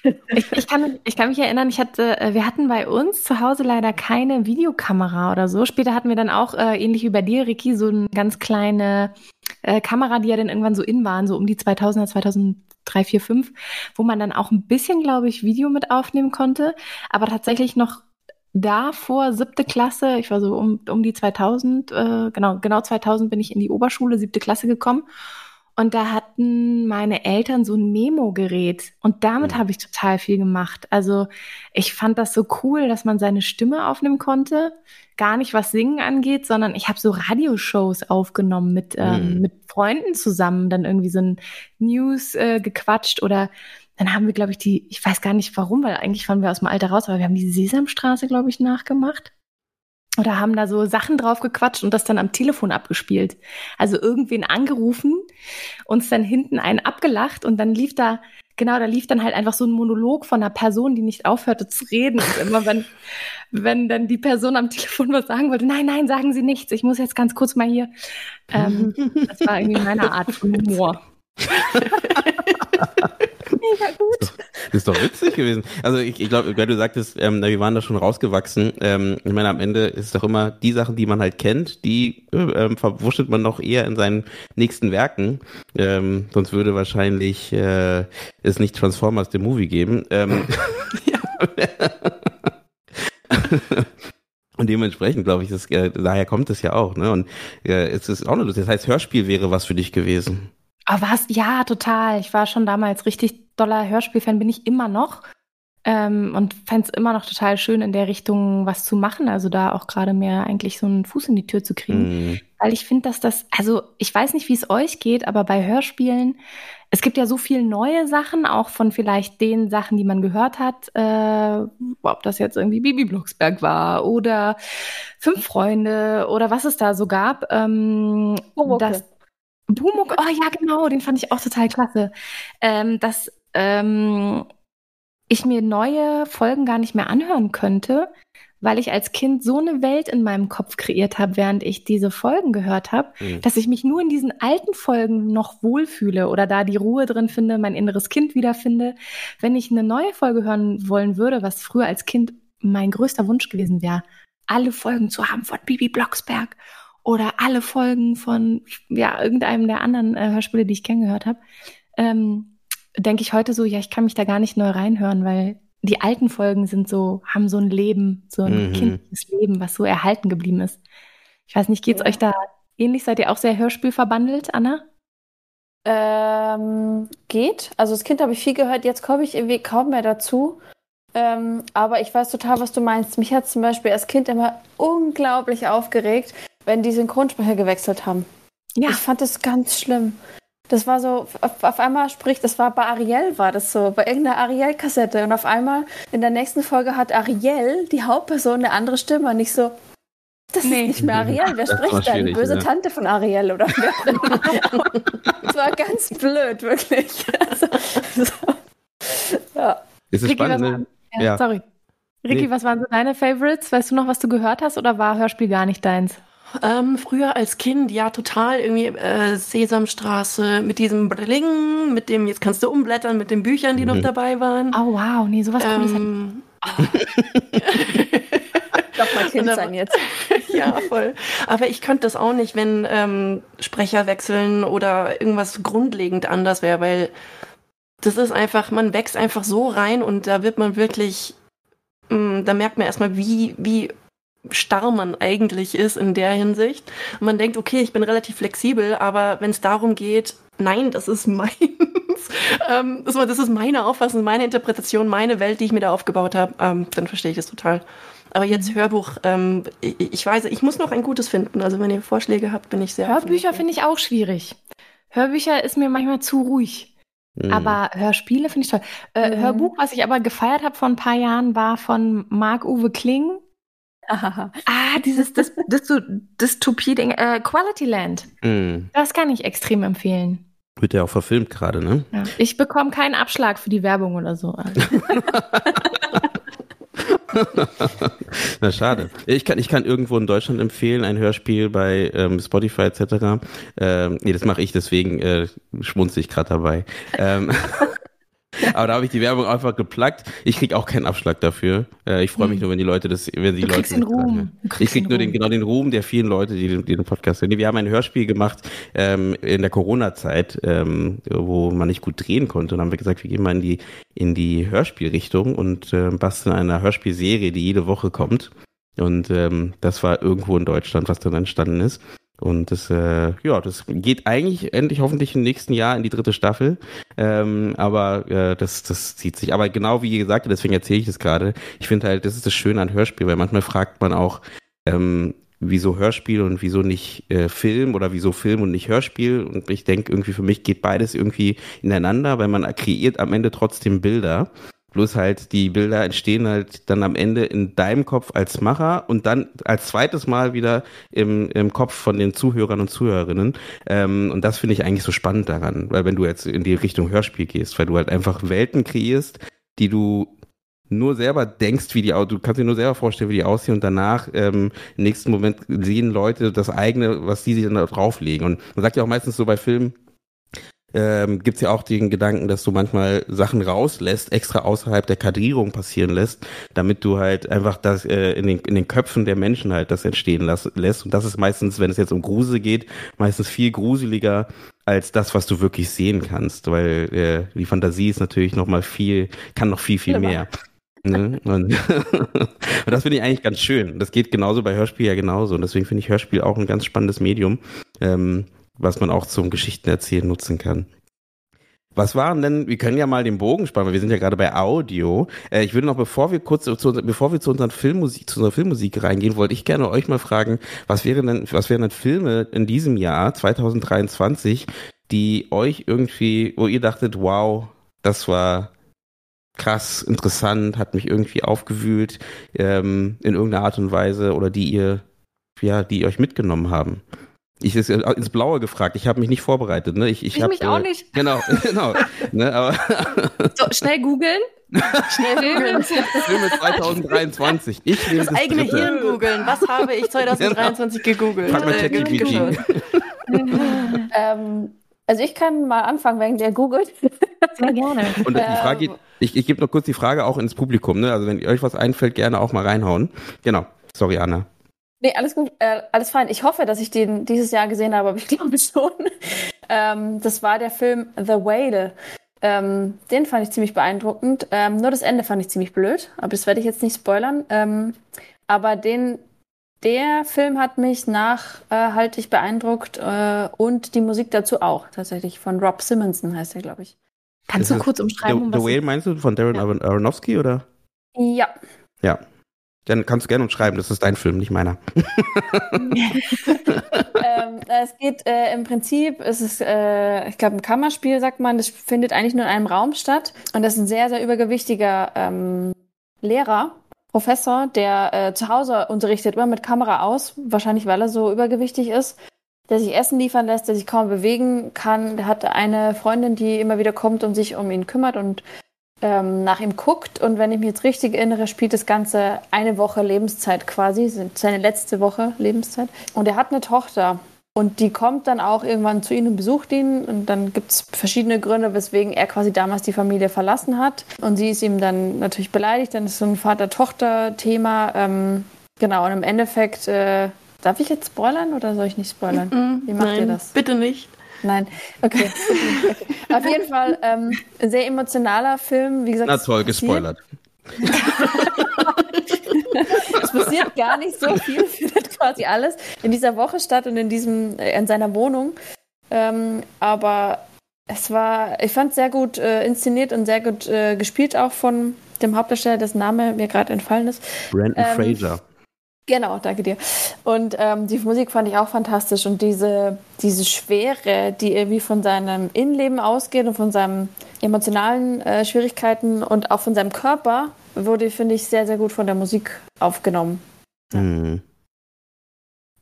Speaker 1: ich, kann, mich, ich kann mich erinnern, ich hatte, äh, wir hatten bei uns zu Hause leider keine Videokamera oder so. Später hatten wir dann auch, äh, ähnlich wie bei dir, Ricky, so eine ganz kleine äh, Kamera, die ja dann irgendwann so in waren, so um die 2000er, 2003, 4, 5, wo man dann auch ein bisschen, glaube ich, Video mit aufnehmen konnte, aber tatsächlich noch davor, siebte Klasse, ich war so um, um die 2000, äh, genau, genau 2000 bin ich in die Oberschule, siebte Klasse gekommen. Und da hatten meine Eltern so ein Memo-Gerät. Und damit mhm. habe ich total viel gemacht. Also ich fand das so cool, dass man seine Stimme aufnehmen konnte. Gar nicht was Singen angeht, sondern ich habe so Radioshows aufgenommen mit, ähm, mhm. mit Freunden zusammen, dann irgendwie so ein News äh, gequatscht oder dann haben wir, glaube ich, die, ich weiß gar nicht warum, weil eigentlich waren wir aus dem Alter raus, aber wir haben die Sesamstraße, glaube ich, nachgemacht. Oder haben da so Sachen drauf gequatscht und das dann am Telefon abgespielt. Also irgendwen angerufen, uns dann hinten einen abgelacht und dann lief da, genau, da lief dann halt einfach so ein Monolog von einer Person, die nicht aufhörte zu reden. Und immer wenn, wenn dann die Person am Telefon was sagen wollte, nein, nein, sagen Sie nichts, ich muss jetzt ganz kurz mal hier. Ähm, das war irgendwie meine Art von Humor.
Speaker 3: Mega gut. Das ist, doch, das ist doch witzig gewesen. Also ich, ich glaube, weil du sagtest, ähm, wir waren da schon rausgewachsen. Ähm, ich meine, am Ende ist es doch immer die Sachen, die man halt kennt, die äh, ähm, verwurschtelt man noch eher in seinen nächsten Werken. Ähm, sonst würde wahrscheinlich äh, es nicht Transformers the Movie geben. Ähm, Und dementsprechend glaube ich, das, äh, daher kommt es ja auch. Ne? Und äh, es ist auch eine. Das heißt, Hörspiel wäre was für dich gewesen.
Speaker 1: Aber was? Ja, total. Ich war schon damals richtig doller Hörspielfan, bin ich immer noch. Ähm, und fände es immer noch total schön, in der Richtung was zu machen. Also da auch gerade mehr eigentlich so einen Fuß in die Tür zu kriegen. Mm. Weil ich finde, dass das, also ich weiß nicht, wie es euch geht, aber bei Hörspielen, es gibt ja so viele neue Sachen, auch von vielleicht den Sachen, die man gehört hat, äh, ob das jetzt irgendwie Bibi Blocksberg war oder Fünf Freunde oder was es da so gab. Ähm, oh, okay. das, Pumuck, oh ja, genau, den fand ich auch total klasse. Ähm, dass ähm, ich mir neue Folgen gar nicht mehr anhören könnte, weil ich als Kind so eine Welt in meinem Kopf kreiert habe, während ich diese Folgen gehört habe, mhm. dass ich mich nur in diesen alten Folgen noch wohlfühle oder da die Ruhe drin finde, mein inneres Kind wiederfinde. Wenn ich eine neue Folge hören wollen würde, was früher als Kind mein größter Wunsch gewesen wäre, alle Folgen zu haben von Bibi Blocksberg oder alle Folgen von ja irgendeinem der anderen äh, Hörspiele, die ich kennengehört habe, ähm, denke ich heute so, ja, ich kann mich da gar nicht neu reinhören, weil die alten Folgen sind so, haben so ein Leben, so ein mhm. kindliches Leben, was so erhalten geblieben ist. Ich weiß nicht, geht's ja. euch da ähnlich? Seid ihr auch sehr Hörspiel verbandelt, Anna?
Speaker 4: Ähm, geht. Also als Kind habe ich viel gehört, jetzt komme ich irgendwie kaum mehr dazu. Ähm, aber ich weiß total, was du meinst. Mich hat zum Beispiel als Kind immer unglaublich aufgeregt, wenn die Synchronsprecher gewechselt haben. Ja. Ich fand das ganz schlimm. Das war so, auf, auf, einmal spricht, das war bei Ariel, war das so, bei irgendeiner Ariel-Kassette. Und auf einmal in der nächsten Folge hat Ariel, die Hauptperson, eine andere Stimme. Und ich so, das nee. ist nicht mehr Ariel. Wer das spricht da? Die böse ja. Tante von Ariel oder Das war ganz blöd, wirklich. Also,
Speaker 3: so. Ja. Ist es Ricky, spannend,
Speaker 1: ne? ja, ja. Sorry. Ricky, nee. was waren so deine Favorites? Weißt du noch, was du gehört hast oder war Hörspiel gar nicht deins?
Speaker 2: Ähm, früher als Kind, ja, total irgendwie äh, Sesamstraße mit diesem Bling, mit dem, jetzt kannst du umblättern, mit den Büchern, die mhm. noch dabei waren.
Speaker 1: Oh wow, nee, sowas ähm, cooles.
Speaker 4: Doch mal Kind sein jetzt.
Speaker 2: ja, voll. Aber ich könnte das auch nicht, wenn ähm, Sprecher wechseln oder irgendwas grundlegend anders wäre, weil das ist einfach, man wächst einfach so rein und da wird man wirklich, mh, mm, da merkt man erstmal, wie, wie starr man eigentlich ist in der Hinsicht. Und man denkt, okay, ich bin relativ flexibel, aber wenn es darum geht, nein, das ist meins, ähm, das, ist meine Auffassung, meine Interpretation, meine Welt, die ich mir da aufgebaut habe, ähm, dann verstehe ich das total. Aber jetzt mhm. Hörbuch, ähm, ich, ich weiß, ich muss noch ein gutes finden. Also wenn ihr Vorschläge habt, bin ich sehr.
Speaker 1: Hörbücher finde ich auch schwierig. Hörbücher ist mir manchmal zu ruhig. Mhm. Aber Hörspiele finde ich toll. Äh, mhm. Hörbuch, was ich aber gefeiert habe vor ein paar Jahren, war von Marc-Uwe Kling. Ah, dieses das, das, Dystopie-Ding, äh, Quality Land. Mhm. Das kann ich extrem empfehlen.
Speaker 3: Wird ja auch verfilmt gerade, ne?
Speaker 1: Ja. Ich bekomme keinen Abschlag für die Werbung oder so.
Speaker 3: Na schade. Ich kann, ich kann irgendwo in Deutschland empfehlen, ein Hörspiel bei ähm, Spotify etc. Ähm, nee, das mache ich, deswegen äh, schmunze ich gerade dabei. Ähm, Aber da habe ich die Werbung einfach geplackt. Ich krieg auch keinen Abschlag dafür. Äh, ich freue mich hm. nur, wenn die Leute das, wenn die
Speaker 1: du
Speaker 3: Leute.
Speaker 1: Den Ruhm.
Speaker 3: Ich krieg nur den, genau den Ruhm der vielen Leute, die den, die den Podcast hören. Wir haben ein Hörspiel gemacht ähm, in der Corona-Zeit, ähm, wo man nicht gut drehen konnte. Und dann haben wir gesagt, wir gehen mal in die in die Hörspielrichtung und äh, basteln eine Hörspielserie, die jede Woche kommt. Und ähm, das war irgendwo in Deutschland, was dann entstanden ist. Und das, äh, ja, das geht eigentlich endlich hoffentlich im nächsten Jahr in die dritte Staffel. Ähm, aber äh, das, das zieht sich. Aber genau wie gesagt deswegen erzähle ich das gerade. Ich finde halt, das ist das Schöne an Hörspiel, weil manchmal fragt man auch, ähm, wieso Hörspiel und wieso nicht äh, Film oder wieso Film und nicht Hörspiel. Und ich denke, irgendwie für mich geht beides irgendwie ineinander, weil man kreiert am Ende trotzdem Bilder. Bloß halt, die Bilder entstehen halt dann am Ende in deinem Kopf als Macher und dann als zweites Mal wieder im, im Kopf von den Zuhörern und Zuhörerinnen. Ähm, und das finde ich eigentlich so spannend daran, weil wenn du jetzt in die Richtung Hörspiel gehst, weil du halt einfach Welten kreierst, die du nur selber denkst, wie die, du kannst dir nur selber vorstellen, wie die aussehen und danach ähm, im nächsten Moment sehen Leute das eigene, was die sich dann da drauflegen. Und man sagt ja auch meistens so bei Filmen, ähm, gibt es ja auch den Gedanken, dass du manchmal Sachen rauslässt, extra außerhalb der Kadrierung passieren lässt, damit du halt einfach das äh, in, den, in den Köpfen der Menschen halt das entstehen lass, lässt. Und das ist meistens, wenn es jetzt um Grusel geht, meistens viel gruseliger als das, was du wirklich sehen kannst, weil äh, die Fantasie ist natürlich noch mal viel, kann noch viel, viel mehr. Ne? Und, das finde ich eigentlich ganz schön. Das geht genauso bei Hörspiel ja genauso. Und deswegen finde ich Hörspiel auch ein ganz spannendes Medium. Ähm, was man auch zum Geschichtenerzählen nutzen kann. Was waren denn, wir können ja mal den Bogen spannen, weil wir sind ja gerade bei Audio. Äh, ich würde noch, bevor wir kurz zu, bevor wir zu unseren Filmmusik, zu unserer Filmmusik reingehen, wollte ich gerne euch mal fragen, was wären denn, was wären denn Filme in diesem Jahr, 2023, die euch irgendwie, wo ihr dachtet, wow, das war krass, interessant, hat mich irgendwie aufgewühlt, ähm, in irgendeiner Art und Weise oder die ihr, ja, die euch mitgenommen haben. Ich ist ins Blaue gefragt. Ich habe mich nicht vorbereitet. Ne? Ich, ich,
Speaker 1: ich
Speaker 3: hab,
Speaker 1: mich auch äh, nicht.
Speaker 3: Genau, genau. ne, aber
Speaker 1: so, schnell googeln.
Speaker 2: Schnell googeln.
Speaker 3: Filme 2023. Ich
Speaker 2: nehme das, das eigene dritte. Hirn googeln. Was habe ich 2023 genau. gegoogelt?
Speaker 3: Frag mal ChatGPT.
Speaker 4: ähm, also ich kann mal anfangen, wenn der googelt.
Speaker 1: Sehr gerne.
Speaker 3: Und die Frage, ähm. ich, ich gebe noch kurz die Frage auch ins Publikum. Ne? Also wenn euch was einfällt, gerne auch mal reinhauen. Genau. Sorry, Anna.
Speaker 4: Nee, alles gut, äh, alles fein. Ich hoffe, dass ich den dieses Jahr gesehen habe, aber ich glaube schon. ähm, das war der Film The Whale. Ähm, den fand ich ziemlich beeindruckend. Ähm, nur das Ende fand ich ziemlich blöd, aber das werde ich jetzt nicht spoilern. Ähm, aber den, der Film hat mich nachhaltig beeindruckt äh, und die Musik dazu auch, tatsächlich. Von Rob Simonson heißt er, glaube ich.
Speaker 1: Kannst du kurz umschreiben?
Speaker 3: The, um The Whale meinst du von Darren ja. Aronofsky oder?
Speaker 4: Ja.
Speaker 3: Ja, dann kannst du gerne schreiben, das ist dein Film, nicht meiner.
Speaker 4: ähm, es geht äh, im Prinzip, es ist, äh, ich glaube, ein Kammerspiel, sagt man, das findet eigentlich nur in einem Raum statt. Und das ist ein sehr, sehr übergewichtiger ähm, Lehrer, Professor, der äh, zu Hause unterrichtet, immer mit Kamera aus, wahrscheinlich weil er so übergewichtig ist, der sich Essen liefern lässt, der sich kaum bewegen kann. Der hat eine Freundin, die immer wieder kommt und sich um ihn kümmert und ähm, nach ihm guckt. Und wenn ich mich jetzt richtig erinnere, spielt das Ganze eine Woche Lebenszeit quasi, seine letzte Woche Lebenszeit. Und er hat eine Tochter. Und die kommt dann auch irgendwann zu ihm und besucht ihn. Und dann gibt es verschiedene Gründe, weswegen er quasi damals die Familie verlassen hat. Und sie ist ihm dann natürlich beleidigt. Dann ist so ein Vater-Tochter-Thema. Ähm, genau, und im Endeffekt, äh, darf ich jetzt spoilern oder soll ich nicht spoilern?
Speaker 2: Wie macht Nein, ihr das? Bitte nicht.
Speaker 4: Nein, okay. Auf jeden Fall ähm, ein sehr emotionaler Film. Wie gesagt,
Speaker 3: Na toll, gespoilert.
Speaker 4: es passiert gar nicht so viel, findet quasi alles in dieser Woche statt und in diesem, äh, in seiner Wohnung. Ähm, aber es war, ich fand es sehr gut äh, inszeniert und sehr gut äh, gespielt auch von dem Hauptdarsteller, dessen Name mir gerade entfallen ist.
Speaker 3: Brandon ähm, Fraser.
Speaker 4: Genau, danke dir. Und ähm, die Musik fand ich auch fantastisch und diese, diese Schwere, die irgendwie von seinem Innenleben ausgeht und von seinen emotionalen äh, Schwierigkeiten und auch von seinem Körper, wurde, finde ich, sehr, sehr gut von der Musik aufgenommen.
Speaker 3: Mhm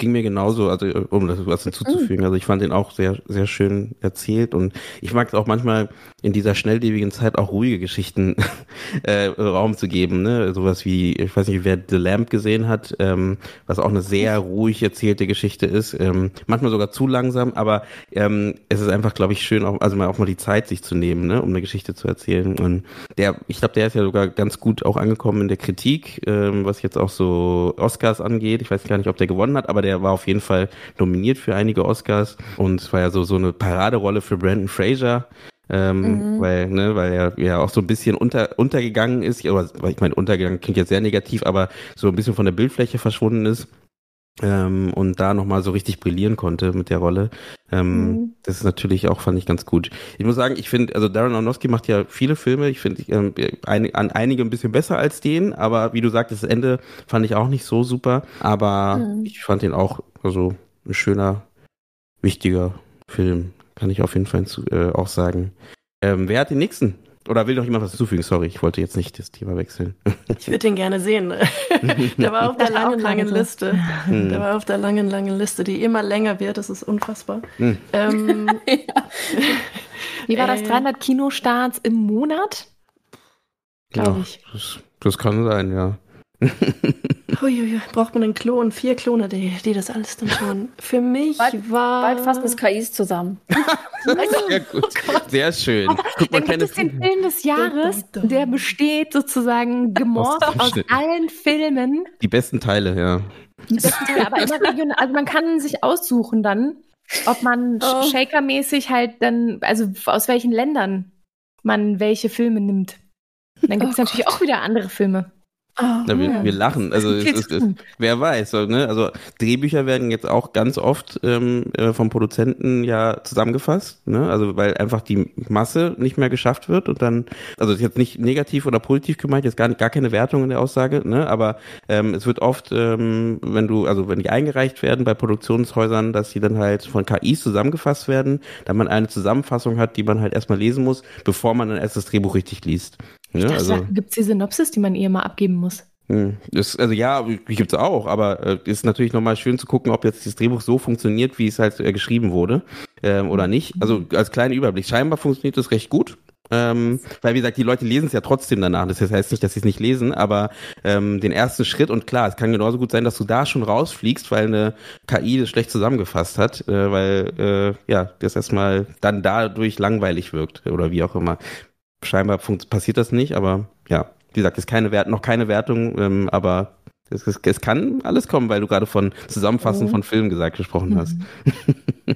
Speaker 3: ging mir genauso, also um das was hinzuzufügen. Also ich fand den auch sehr, sehr schön erzählt und ich mag es auch manchmal in dieser schnelllebigen Zeit auch ruhige Geschichten äh, Raum zu geben. Ne? Sowas wie, ich weiß nicht, wer The Lamp gesehen hat, ähm, was auch eine sehr ruhig erzählte Geschichte ist. Ähm, manchmal sogar zu langsam, aber ähm, es ist einfach, glaube ich, schön, auch, also mal auch mal die Zeit sich zu nehmen, ne? um eine Geschichte zu erzählen. Und der, ich glaube, der ist ja sogar ganz gut auch angekommen in der Kritik, ähm, was jetzt auch so Oscars angeht. Ich weiß gar nicht, ob der gewonnen hat, aber der der war auf jeden Fall nominiert für einige Oscars und es war ja so, so eine Paraderolle für Brandon Fraser. Ähm, mhm. weil, ne, weil er ja auch so ein bisschen unter, untergegangen ist, oder ich meine, untergegangen klingt jetzt sehr negativ, aber so ein bisschen von der Bildfläche verschwunden ist. Ähm, und da nochmal so richtig brillieren konnte mit der Rolle. Ähm, mhm. Das ist natürlich auch, fand ich ganz gut. Ich muss sagen, ich finde, also Darren Aronofsky macht ja viele Filme. Ich finde ähm, ein, an einige ein bisschen besser als den, aber wie du sagst, das Ende fand ich auch nicht so super. Aber mhm. ich fand den auch, also ein schöner, wichtiger Film. Kann ich auf jeden Fall äh, auch sagen. Ähm, wer hat den nächsten? Oder will noch jemand was hinzufügen? Sorry, ich wollte jetzt nicht das Thema wechseln.
Speaker 2: Ich würde den gerne sehen. der war auf der langen, langen Liste. Hm. Der war auf der langen, langen Liste, die immer länger wird. Das ist unfassbar. Hm. Ähm,
Speaker 1: Wie war das? 300 äh, Kinostarts im Monat?
Speaker 3: Glaube ja, ich. Das, das kann sein, ja.
Speaker 2: Uiuiui, braucht man einen Klon, vier Klone, die, die das alles dann tun. Für mich bald, war.
Speaker 4: Bald fassen das KIs zusammen.
Speaker 3: Sehr gut. Oh Sehr schön.
Speaker 1: Guck mal, dann gibt es den Film des Jahres, der besteht sozusagen gemorst aus allen Filmen.
Speaker 3: Die besten Teile, ja.
Speaker 1: Die besten Teile, aber immer regional. Also man kann sich aussuchen dann, ob man oh. Shaker-mäßig halt dann, also aus welchen Ländern man welche Filme nimmt. dann gibt es oh natürlich Gott. auch wieder andere Filme.
Speaker 3: Oh, Na, wir, wir, lachen. Also es, es, es, wer weiß. Ne? Also Drehbücher werden jetzt auch ganz oft ähm, äh, vom Produzenten ja zusammengefasst. Ne? Also weil einfach die Masse nicht mehr geschafft wird und dann, also ist jetzt nicht negativ oder positiv gemeint, jetzt gar, gar keine Wertung in der Aussage, ne? aber ähm, es wird oft, ähm, wenn du, also wenn die eingereicht werden bei Produktionshäusern, dass die dann halt von KIs zusammengefasst werden, da man eine Zusammenfassung hat, die man halt erstmal lesen muss, bevor man dann erst das Drehbuch richtig liest.
Speaker 1: Ich dachte, also, gibt es die Synopsis, die man ihr mal abgeben muss?
Speaker 3: Hm, das, also ja, gibt es auch, aber äh, ist natürlich nochmal schön zu gucken, ob jetzt das Drehbuch so funktioniert, wie es halt äh, geschrieben wurde ähm, oder nicht. Also als kleiner Überblick. Scheinbar funktioniert das recht gut. Ähm, weil wie gesagt, die Leute lesen es ja trotzdem danach. Das heißt nicht, dass sie es nicht lesen, aber ähm, den ersten Schritt und klar, es kann genauso gut sein, dass du da schon rausfliegst, weil eine KI das schlecht zusammengefasst hat, äh, weil äh, ja das erstmal dann dadurch langweilig wirkt oder wie auch immer scheinbar passiert das nicht, aber ja, wie gesagt, ist keine Wert, noch keine Wertung, ähm, aber es, es, es, kann alles kommen, weil du gerade von Zusammenfassen mhm. von Filmen gesagt gesprochen hast.
Speaker 1: Mhm.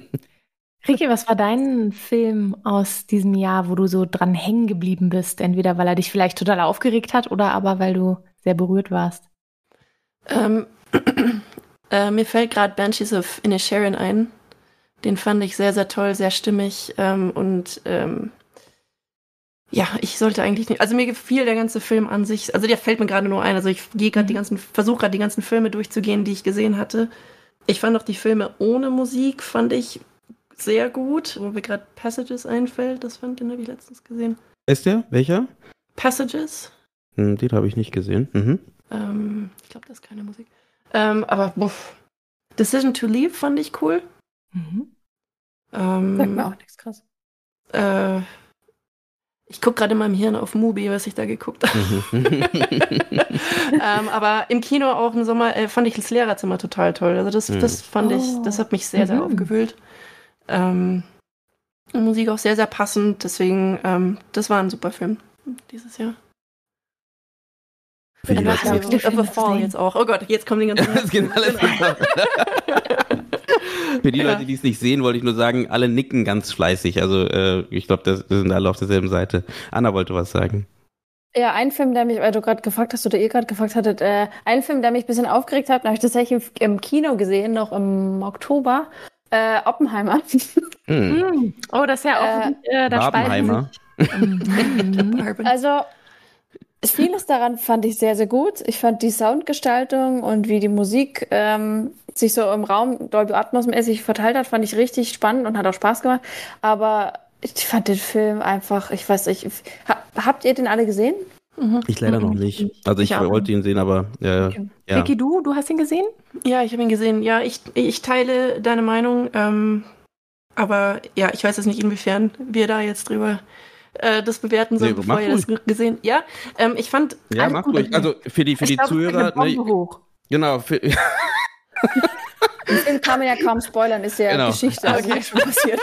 Speaker 1: Ricky, was war dein Film aus diesem Jahr, wo du so dran hängen geblieben bist? Entweder weil er dich vielleicht total aufgeregt hat oder aber weil du sehr berührt warst.
Speaker 2: Ähm, äh, mir fällt gerade Banshees of Inisherin ein. Den fand ich sehr, sehr toll, sehr stimmig ähm, und ähm, ja, ich sollte eigentlich nicht. Also mir gefiel der ganze Film an sich. Also der fällt mir gerade nur ein. Also ich gehe gerade die mhm. ganzen, versuche gerade die ganzen Filme durchzugehen, die ich gesehen hatte. Ich fand auch die Filme ohne Musik, fand ich sehr gut. Wo mir gerade Passages einfällt, das fand den habe ich letztens gesehen.
Speaker 3: Ist der? Welcher?
Speaker 2: Passages.
Speaker 3: Hm, den habe ich nicht gesehen. Mhm.
Speaker 2: Ähm, ich glaube, das ist keine Musik. Ähm, aber buff. Decision to Leave fand ich cool. Mhm. Ähm,
Speaker 4: Sagt mir auch nichts krass.
Speaker 2: Äh, Ich gucke gerade in meinem Hirn auf Mubi, was ich da geguckt habe. ähm, aber im Kino auch im Sommer äh, fand ich das Lehrerzimmer total toll. Also das, mhm. das fand oh. ich, das hat mich sehr, sehr mhm. aufgewühlt. Ähm, Musik auch sehr, sehr passend. Deswegen, ähm, das war ein super Film dieses Jahr.
Speaker 3: Für die
Speaker 2: Leute, Fall jetzt auch. Oh Gott, jetzt kommen die ganzen.
Speaker 3: Für die ja. Leute, die es nicht sehen, wollte ich nur sagen, alle nicken ganz fleißig. Also äh, ich glaube, das, das sind alle auf derselben Seite. Anna wollte was sagen.
Speaker 4: Ja, ein Film, der mich, weil du gerade gefragt hast oder ihr gerade gefragt hattet, äh, ein Film, der mich ein bisschen aufgeregt hat, habe ich tatsächlich im Kino gesehen, noch im Oktober. Äh, Oppenheimer.
Speaker 1: Mm. Oh, das ist ja auch
Speaker 3: äh, äh, da Oppenheimer.
Speaker 4: also vieles daran fand ich sehr, sehr gut. Ich fand die Soundgestaltung und wie die Musik ähm, sich so im Raum Dolby Atmos mäßig verteilt hat, fand ich richtig spannend und hat auch Spaß gemacht. Aber ich fand den Film einfach, ich weiß nicht, ha, habt ihr den alle gesehen?
Speaker 3: Mhm. Ich leider mhm. noch nicht. Also ich, ich wollte ihn sehen, aber äh, okay.
Speaker 1: ja. Vicky, du, du hast ihn gesehen?
Speaker 2: Ja, ich habe ihn gesehen. Ja, ich, ich teile deine Meinung. Ähm, aber ja, ich weiß jetzt nicht, inwiefern wir da jetzt drüber äh, das bewerten sollen, nee, bevor ihr das gesehen. Ja, ähm, ich fand.
Speaker 3: Ja, mach durch. Also für die für die glaub, Zuhörer. Ne, hoch. Genau. Für,
Speaker 4: Im Film kann man ja kaum spoilern, ist ja genau. Geschichte also okay. schon passiert.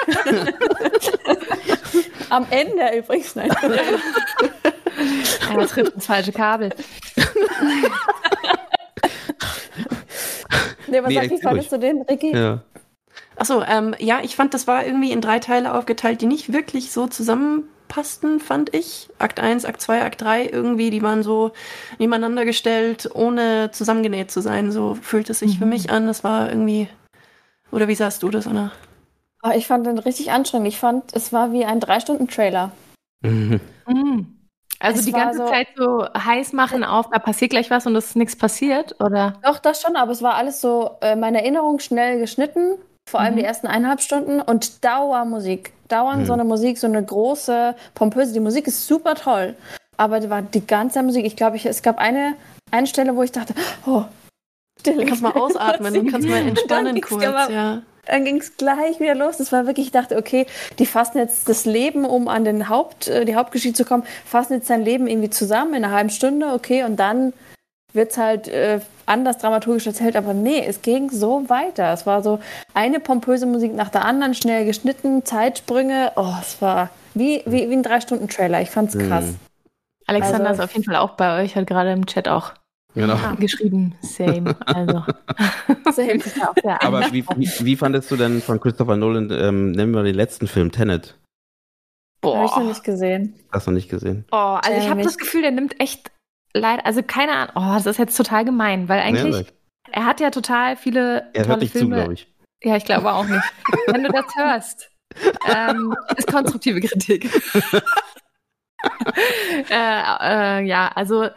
Speaker 4: Am Ende übrigens, nein.
Speaker 1: Er trifft ins falsche Kabel.
Speaker 4: nee, was nee, sagst du, fandest du den, Ricky?
Speaker 2: Ja. Achso, ähm, ja, ich fand, das war irgendwie in drei Teile aufgeteilt, die nicht wirklich so zusammenpassten, fand ich. Akt 1, Akt 2, Akt 3 irgendwie, die waren so nebeneinander gestellt, ohne zusammengenäht zu sein. So fühlt es sich mhm. für mich an. Das war irgendwie. Oder wie sahst du das, Anna?
Speaker 4: Oh, ich fand den richtig anstrengend. Ich fand, es war wie ein Drei-Stunden-Trailer.
Speaker 1: Mhm. Mhm. Also es die ganze so, Zeit so heiß machen auf, da passiert gleich was und es ist nichts passiert, oder?
Speaker 4: Doch, das schon, aber es war alles so, äh, meine Erinnerung schnell geschnitten, vor allem mhm. die ersten eineinhalb Stunden und Dauermusik. Dauernd mhm. so eine Musik, so eine große, pompöse. Die Musik ist super toll, aber die war die ganze Musik. Ich glaube, ich, es gab eine, eine Stelle, wo ich dachte, oh,
Speaker 2: still. Du kannst mal ausatmen, du kannst mal entspannen kurz, ja.
Speaker 4: Dann ging es gleich wieder los. Das war wirklich, ich dachte, okay, die fassen jetzt das Leben, um an den Haupt, äh, die Hauptgeschichte zu kommen, fassen jetzt sein Leben irgendwie zusammen in einer halben Stunde, okay, und dann wird es halt äh, anders dramaturgisch erzählt, aber nee, es ging so weiter. Es war so eine pompöse Musik nach der anderen, schnell geschnitten, Zeitsprünge. Oh, es war wie, wie, wie ein Drei-Stunden-Trailer. Ich fand's krass. Mhm.
Speaker 1: Alexander also, ist auf jeden Fall auch bei euch, hat gerade im Chat auch genau. geschrieben. Same. Also.
Speaker 3: Same. Aber wie, wie, wie, fandest du denn von Christopher Nolan, ähm, nennen wir den letzten Film, Tenet?
Speaker 4: Boah. Habe ich noch nicht gesehen.
Speaker 3: Hast du noch nicht gesehen?
Speaker 1: Oh, also ich habe das Gefühl, der nimmt echt leider, also keine Ahnung, oh, das ist jetzt total gemein, weil eigentlich, ja, er hat ja total viele
Speaker 3: er hört nicht Filme. zu, glaube ich.
Speaker 1: Ja, ich glaube auch nicht. Wenn du das hörst, ähm, ist konstruktive Kritik. äh, äh, ja, also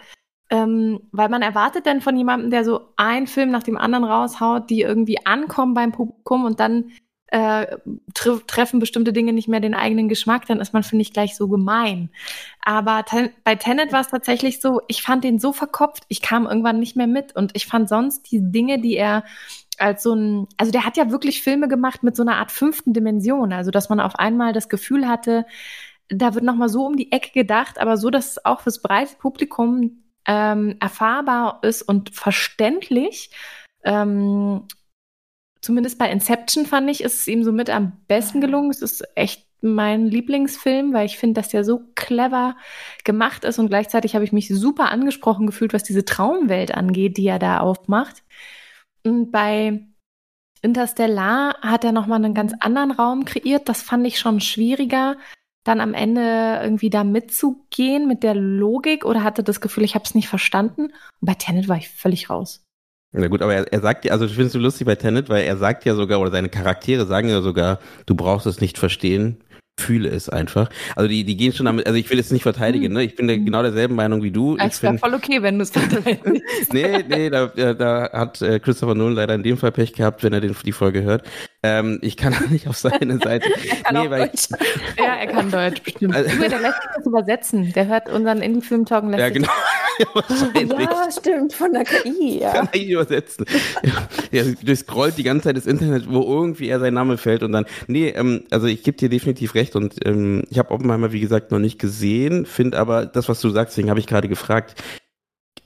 Speaker 1: ähm, weil man erwartet dann von jemandem, der so einen Film nach dem anderen raushaut, die irgendwie ankommen beim Publikum und dann äh, tre treffen bestimmte Dinge nicht mehr den eigenen Geschmack, dann ist man, finde ich, gleich so gemein. Aber ten bei Tenet war es tatsächlich so, ich fand den so verkopft, ich kam irgendwann nicht mehr mit und ich fand sonst die Dinge, die er als so ein, also der hat ja wirklich Filme gemacht mit so einer Art fünften Dimension, also dass man auf einmal das Gefühl hatte, da wird nochmal so um die Ecke gedacht, aber so, dass es auch fürs breite Publikum ähm, erfahrbar ist und verständlich. Ähm, zumindest bei Inception fand ich, ist es ihm so mit am besten gelungen. Es ist echt mein Lieblingsfilm, weil ich finde, dass der so clever gemacht ist und gleichzeitig habe ich mich super angesprochen gefühlt, was diese Traumwelt angeht, die er da aufmacht. Und bei Interstellar hat er nochmal einen ganz anderen Raum kreiert. Das fand ich schon schwieriger, dann am Ende irgendwie da mitzugehen mit der Logik oder hatte das Gefühl, ich habe es nicht verstanden. Und bei Tenet war ich völlig raus.
Speaker 3: Na gut, aber er, er sagt ja, also ich finde es so lustig bei Tenet, weil er sagt ja sogar, oder seine Charaktere sagen ja sogar, du brauchst es nicht verstehen, fühle es einfach. Also die, die gehen schon damit, also ich will es nicht verteidigen, ne? Ich bin der, genau derselben Meinung wie du.
Speaker 1: Es wäre voll okay, wenn du es verteidigst.
Speaker 3: nee, nee, da, da hat äh, Christopher Nolan leider in dem Fall Pech gehabt, wenn er den, die Folge hört. Ähm, ich kann nicht auf seine Seite.
Speaker 1: er kann nee, weil Deutsch. Ich, ja, er kann Deutsch, bestimmt. Also, der lässt sich das übersetzen. Der hört unseren Indie-Film-Talk
Speaker 3: Ja, genau.
Speaker 4: Ja, stimmt, von der KI, ja. Kann
Speaker 3: KI übersetzen. ja, der durchscrollt die ganze Zeit das Internet, wo irgendwie er sein Name fällt und dann, nee, ähm, also ich gebe dir definitiv recht und ähm, ich habe Oppenheimer, wie gesagt, noch nicht gesehen, finde aber das, was du sagst, deswegen habe ich gerade gefragt,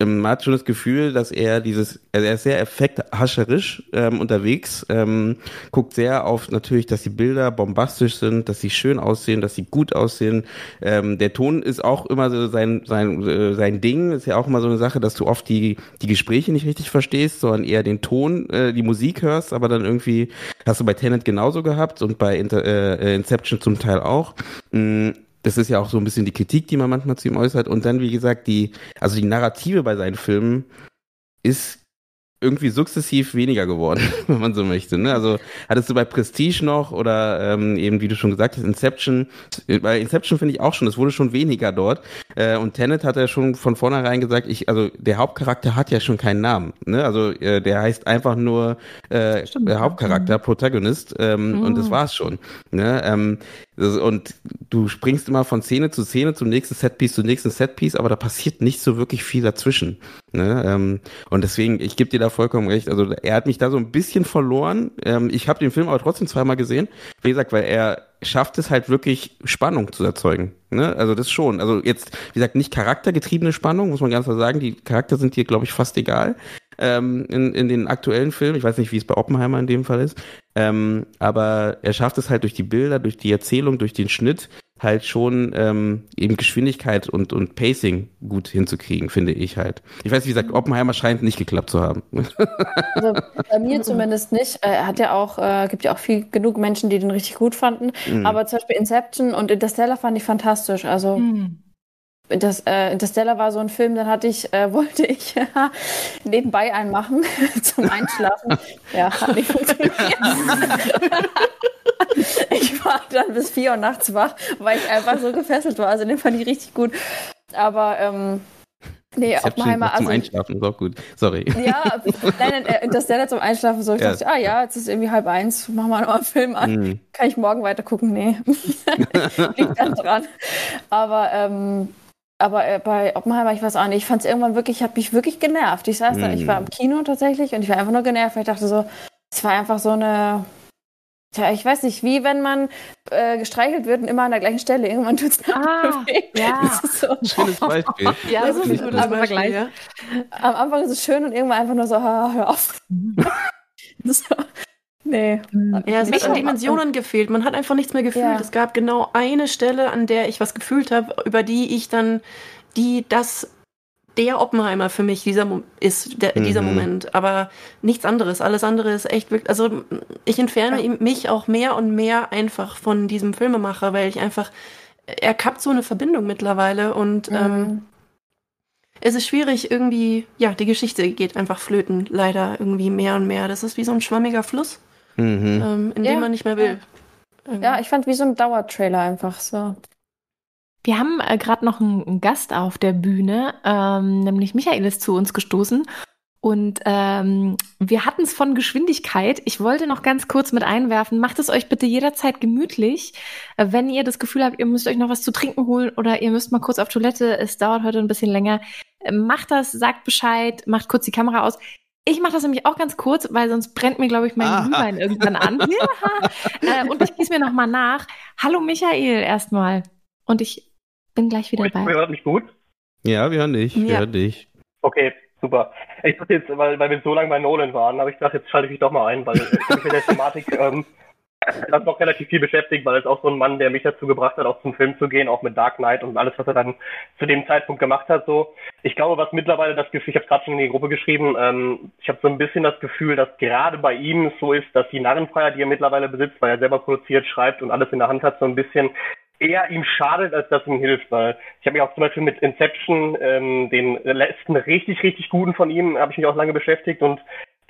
Speaker 3: man hat schon das Gefühl, dass er dieses, also er ist sehr effekthascherisch ähm, unterwegs, ähm, guckt sehr auf natürlich, dass die Bilder bombastisch sind, dass sie schön aussehen, dass sie gut aussehen. Ähm, der Ton ist auch immer so sein sein äh, sein Ding, ist ja auch immer so eine Sache, dass du oft die die Gespräche nicht richtig verstehst, sondern eher den Ton, äh, die Musik hörst, aber dann irgendwie hast du bei Tenet genauso gehabt und bei Inter, äh, Inception zum Teil auch. Mhm das ist ja auch so ein bisschen die Kritik, die man manchmal zu ihm äußert. Und dann, wie gesagt, die, also die Narrative bei seinen Filmen ist irgendwie sukzessiv weniger geworden, wenn man so möchte. Ne? Also hattest du bei Prestige noch oder ähm, eben, wie du schon gesagt hast, Inception. Bei Inception finde ich auch schon, es wurde schon weniger dort. Äh, und Tenet hat er schon von vornherein gesagt, ich, also der Hauptcharakter hat ja schon keinen Namen. Ne? Also äh, der heißt einfach nur äh, der Hauptcharakter, mhm. Protagonist, ähm, mhm. und das war's schon. Ne? Ähm, und du springst immer von Szene zu Szene zum nächsten Setpiece zum nächsten Setpiece, aber da passiert nicht so wirklich viel dazwischen. Ne? Ähm, und deswegen, ich gebe dir da vollkommen recht. Also er hat mich da so ein bisschen verloren. Ähm, ich habe den Film aber trotzdem zweimal gesehen. Wie gesagt, weil er schafft es halt wirklich Spannung zu erzeugen. Ne? Also das schon. Also jetzt, wie gesagt, nicht charaktergetriebene Spannung, muss man ganz klar sagen. Die Charakter sind hier, glaube ich, fast egal ähm, in, in den aktuellen Filmen. Ich weiß nicht, wie es bei Oppenheimer in dem Fall ist. Ähm, aber er schafft es halt durch die Bilder, durch die Erzählung, durch den Schnitt halt schon ähm, eben Geschwindigkeit und, und Pacing gut hinzukriegen, finde ich halt. Ich weiß, wie gesagt, Oppenheimer scheint nicht geklappt zu haben.
Speaker 4: Also bei mir zumindest nicht. Er hat ja auch, äh, gibt ja auch viel genug Menschen, die den richtig gut fanden. Mhm. Aber zum Beispiel Inception und Interstellar fand ich fantastisch. Also mhm das, äh, Interstellar war so ein Film, dann hatte ich, äh, wollte ich äh, nebenbei einen machen zum Einschlafen. ja, hat nicht funktioniert. ich war dann bis vier Uhr nachts wach, weil ich einfach so gefesselt war. Also den fand ich richtig gut. Aber ähm, Nee, Oppenheimer.
Speaker 3: Zum also, Einschlafen ist auch gut. Sorry.
Speaker 4: Ja, nein, nein, Interstellar zum Einschlafen. So, ich ja. dachte, ah ja, jetzt ist irgendwie halb eins, machen wir nochmal einen Film an. Mhm. Kann ich morgen weiter gucken? Nee. Liegt dann dran. Aber ähm, aber äh, bei Oppenheimer, ich weiß auch nicht, ich fand es irgendwann wirklich, ich habe mich wirklich genervt. Ich saß mm. da, ich war im mhm. Kino tatsächlich und ich war einfach nur genervt, weil ich dachte so, es war einfach so eine, Tja, ich weiß nicht, wie wenn man äh, gestreichelt wird und immer an der gleichen Stelle. Irgendwann tut es
Speaker 1: ah, ja.
Speaker 3: Das ist so. Schönes Beispiel.
Speaker 4: ja, das ist ein gutes Beispiel. Ja. Am Anfang ist es schön und irgendwann einfach nur so, hör auf. so. Nee.
Speaker 2: Hm. Ja, es hat Dimensionen gefehlt. Man hat einfach nichts mehr gefühlt. Ja. Es gab genau eine Stelle, an der ich was gefühlt habe, über die ich dann, die das der Oppenheimer für mich dieser ist der, mhm. dieser Moment, aber nichts anderes. Alles andere ist echt wirklich. Also ich entferne ja. mich auch mehr und mehr einfach von diesem Filmemacher, weil ich einfach er kappt so eine Verbindung mittlerweile und mhm. ähm, es ist schwierig irgendwie. Ja, die Geschichte geht einfach flöten, leider irgendwie mehr und mehr. Das ist wie so ein schwammiger Fluss mhm. ähm, in ja. dem man nicht mehr will.
Speaker 4: Ja, ich fand wie so ein Dauertrailer einfach so.
Speaker 1: Wir haben äh, gerade noch einen, einen, Gast auf der Bühne, ähm, nämlich Michael ist zu uns gestoßen. Und ähm, wir hatten es von Geschwindigkeit. Ich wollte noch ganz kurz mit einwerfen, macht es euch bitte jederzeit gemütlich. Äh, wenn ihr das Gefühl habt, ihr müsst euch noch was zu trinken holen oder ihr müsst mal kurz auf Toilette, es dauert heute ein bisschen länger, äh, macht das, sagt Bescheid, macht kurz die Kamera aus. Ich mache das nämlich auch ganz kurz, weil sonst brennt mir, glaube ich, mein ah. Glühwein irgendwann an. ja. äh, und ich gieße mir nochmal nach. Hallo Michael erstmal. Und ich bin gleich wieder dabei.
Speaker 5: Ihr hört mich gut?
Speaker 3: Ja, wir hören dich. Wir hören dich.
Speaker 5: Okay, super. Ich dachte jetzt, weil, weil wir so lange bei Nolan waren, aber ich dachte, jetzt schalte ich mich doch mal ein, weil ich mich mit der Thematik ähm, das noch relativ viel beschäftigt, weil es auch so ein Mann, der mich dazu gebracht hat, auch zum Film zu gehen, auch mit Dark Knight und alles, was er dann zu dem Zeitpunkt gemacht hat. So, ich glaube, was mittlerweile das Gefühl, ich habe gerade schon in die Gruppe geschrieben, ähm, ich habe so ein bisschen das Gefühl, dass gerade bei ihm so ist, dass die Narrenfreiheit, die er mittlerweile besitzt, weil er selber produziert, schreibt und alles in der Hand hat, so ein bisschen eher ihm schadet, als dass ihm hilft, weil ich habe mich auch zum Beispiel mit Inception, ähm, den letzten richtig, richtig guten von ihm, habe ich mich auch lange beschäftigt und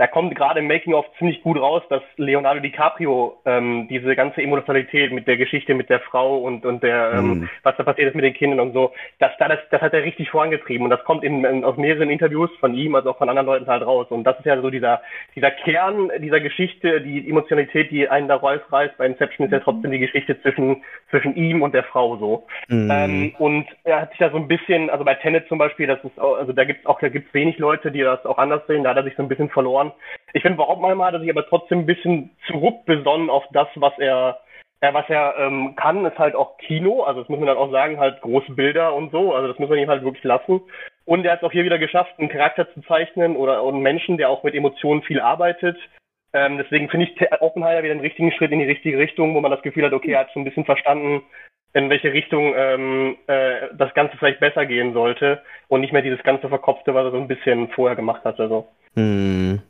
Speaker 5: da kommt gerade im Making-of ziemlich gut raus, dass Leonardo DiCaprio ähm, diese ganze Emotionalität mit der Geschichte mit der Frau und, und der, ähm, mhm. was da passiert ist mit den Kindern und so, dass da das, das hat er richtig vorangetrieben und das kommt in, in, aus mehreren Interviews von ihm, also auch von anderen Leuten halt raus. Und das ist ja so dieser, dieser Kern dieser Geschichte, die Emotionalität, die einen da rausreißt. Bei Inception ist ja trotzdem die Geschichte zwischen, zwischen ihm und der Frau so. Mhm. Ähm, und er hat sich da so ein bisschen, also bei Tenet zum Beispiel, das ist auch, also da gibt's auch, da gibt's wenig Leute, die das auch anders sehen, da hat er sich so ein bisschen verloren. Ich finde, überhaupt mal hat er sich aber trotzdem ein bisschen zurückbesonnen auf das, was er ja, was er ähm, kann, ist halt auch Kino, also das muss man dann auch sagen, halt große Bilder und so, also das muss man ihm halt wirklich lassen. Und er hat es auch hier wieder geschafft, einen Charakter zu zeichnen oder einen Menschen, der auch mit Emotionen viel arbeitet. Ähm, deswegen finde ich Oppenheimer wieder einen richtigen Schritt in die richtige Richtung, wo man das Gefühl hat, okay, er hat so ein bisschen verstanden, in welche Richtung ähm, äh, das Ganze vielleicht besser gehen sollte und nicht mehr dieses ganze Verkopfte, was er so ein bisschen vorher gemacht hat. Also.
Speaker 3: Hm.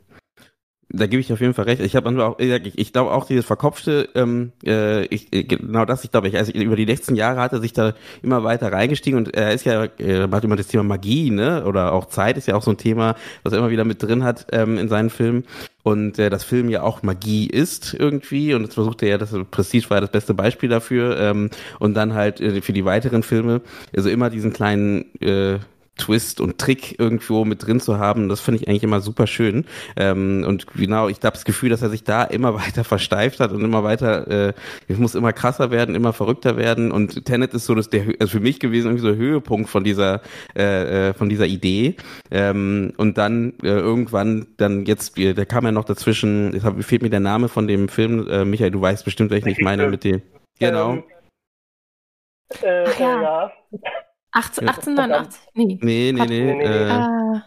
Speaker 3: Da gebe ich auf jeden Fall recht. Ich habe auch, ich, ich glaube auch dieses verkopfte, ähm, äh, ich, äh, genau das, ich glaube, ich, also über die letzten Jahre hat er sich da immer weiter reingestiegen und er ist ja, er macht immer das Thema Magie, ne, oder auch Zeit ist ja auch so ein Thema, was er immer wieder mit drin hat ähm, in seinen Filmen und äh, das Film ja auch Magie ist irgendwie und jetzt versucht er ja, das Prestige war ja das beste Beispiel dafür ähm, und dann halt äh, für die weiteren Filme, also immer diesen kleinen äh, Twist und Trick irgendwo mit drin zu haben, das finde ich eigentlich immer super schön. Ähm, und genau, ich habe das Gefühl, dass er sich da immer weiter versteift hat und immer weiter, äh, es muss immer krasser werden, immer verrückter werden. Und Tenet ist so das der also für mich gewesen irgendwie so der Höhepunkt von dieser äh, äh, von dieser Idee. Ähm, und dann äh, irgendwann, dann jetzt, der kam ja noch dazwischen, jetzt hab, fehlt mir der Name von dem Film, äh, Michael, du weißt bestimmt, welchen ich meine mit dem. Genau. Ähm,
Speaker 1: äh, Ach ja. ja. 18, 1889? Nee. Nee, nee, nee. nee,
Speaker 3: äh, ah.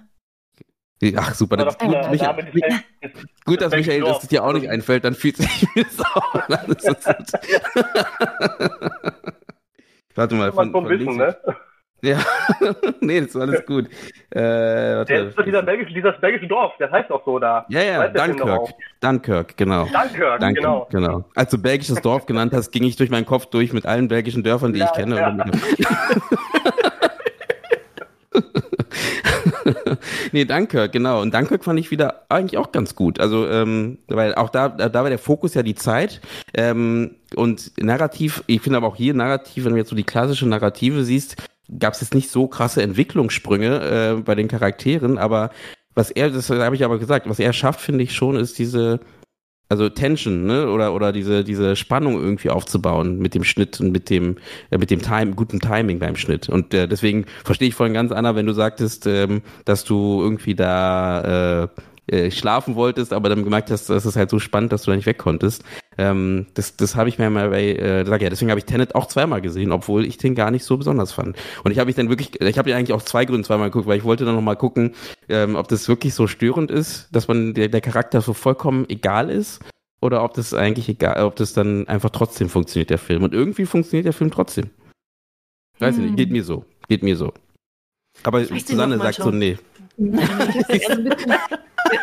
Speaker 3: Ach, super. Das gut, Michael, gut, dass Michael das dir auch nicht einfällt, dann fühlt sich das auch Warte mal. Von, von wissen, ne? Ja, nee, das ist alles gut.
Speaker 5: Äh, warte, der ist doch dieser belgische, dieses belgische Dorf, das heißt auch so da.
Speaker 3: Ja, ja, Dunkirk. Dunkirk, genau.
Speaker 5: Dunkirk, Dunkirk, genau.
Speaker 3: genau. Als du belgisches Dorf genannt hast, ging ich durch meinen Kopf durch mit allen belgischen Dörfern, die ja, ich kenne. Ja. nee, Dunkirk, genau. Und Dunkirk fand ich wieder eigentlich auch ganz gut. Also, ähm, weil auch da, da war der Fokus ja die Zeit. Ähm, und narrativ, ich finde aber auch hier narrativ, wenn du jetzt so die klassische Narrative siehst, gab es jetzt nicht so krasse Entwicklungssprünge äh, bei den Charakteren, aber was er, das habe ich aber gesagt, was er schafft, finde ich schon, ist diese, also Tension, ne, oder oder diese diese Spannung irgendwie aufzubauen mit dem Schnitt und mit dem äh, mit dem Time, guten Timing beim Schnitt. Und äh, deswegen verstehe ich vorhin ganz Anna, wenn du sagtest, ähm, dass du irgendwie da äh, äh, schlafen wolltest, aber dann gemerkt hast, das ist halt so spannend, dass du da nicht weg konntest. Ähm, das das habe ich mir mal bei, äh, sag ja, deswegen habe ich Tenet auch zweimal gesehen, obwohl ich den gar nicht so besonders fand. Und ich habe mich dann wirklich, ich habe ja eigentlich aus zwei Gründen zweimal geguckt, weil ich wollte dann nochmal gucken, ähm, ob das wirklich so störend ist, dass man der, der Charakter so vollkommen egal ist oder ob das eigentlich egal, ob das dann einfach trotzdem funktioniert, der Film. Und irgendwie funktioniert der Film trotzdem. Weiß ich nicht, geht hm. mir so. Geht mir so. Aber Susanne sagt schon. so, nee.